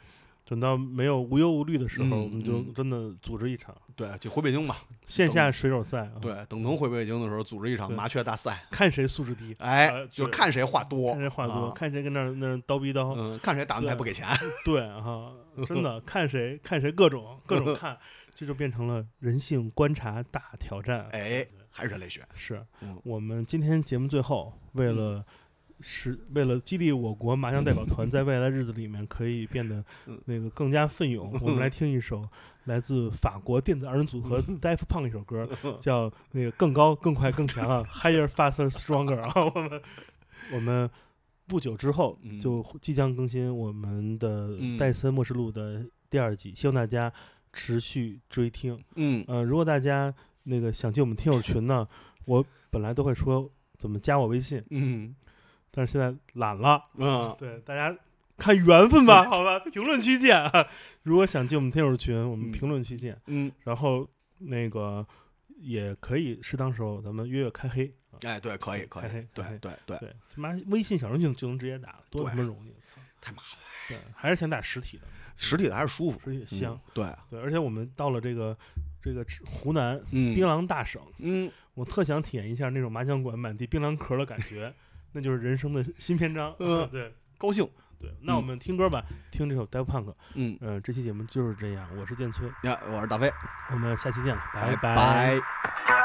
等到没有无忧无虑的时候，嗯我们就嗯真的组织一场对，就回北京吧。线下水手赛啊，，对，等能回北京的时候，组织一场麻雀大赛。看谁素质低，哎呃，就是看谁话多，看谁话多，啊看谁跟那儿那儿叨逼叨，嗯，看谁打完牌不给钱。对哈，真的看谁看谁各种各种看，这就变成了人性观察大挑战。哎，还是人类学。是嗯我们今天节目最后为了。是为了激励我国麻将代表团 在未来日子里面可以变得嗯那个更加奋勇，我们来听一首来自法国电子二人组合 Daft Punk 一首歌，叫那个更高、更快、更强啊，Higher, Faster, Stronger 啊。我们我们不久之后嗯就即将更新我们的嗯戴森末世录的第二季，希望大家持续追听。嗯呃，如果大家那个想进我们听友群呢，我本来都会说怎么加我微信，嗯但是现在懒了。嗯，对，大家看缘分吧，好吧，评论区见啊。如果想进我们听友群，我们嗯评论区见。嗯，然后那个也可以适当时候咱们约约开黑啊。哎，对，可以，可以，对对对，对，他妈微信小程序就能直接打了，多对他妈容易！操，太麻烦，对，还是想打实体的，实体的还是舒服，实体香。嗯对，对，而且我们到了这个这个湖南嗯。槟榔大省，嗯，我特想体验一下那种麻将馆满地槟榔壳的感觉，那就是人生的新篇章。嗯。对。高兴，对，那我们听歌吧，听这首 Daft Punk。嗯，嗯、这期节目就是这样，我是建崔，呀，我是大飞，我们下期见了，拜。拜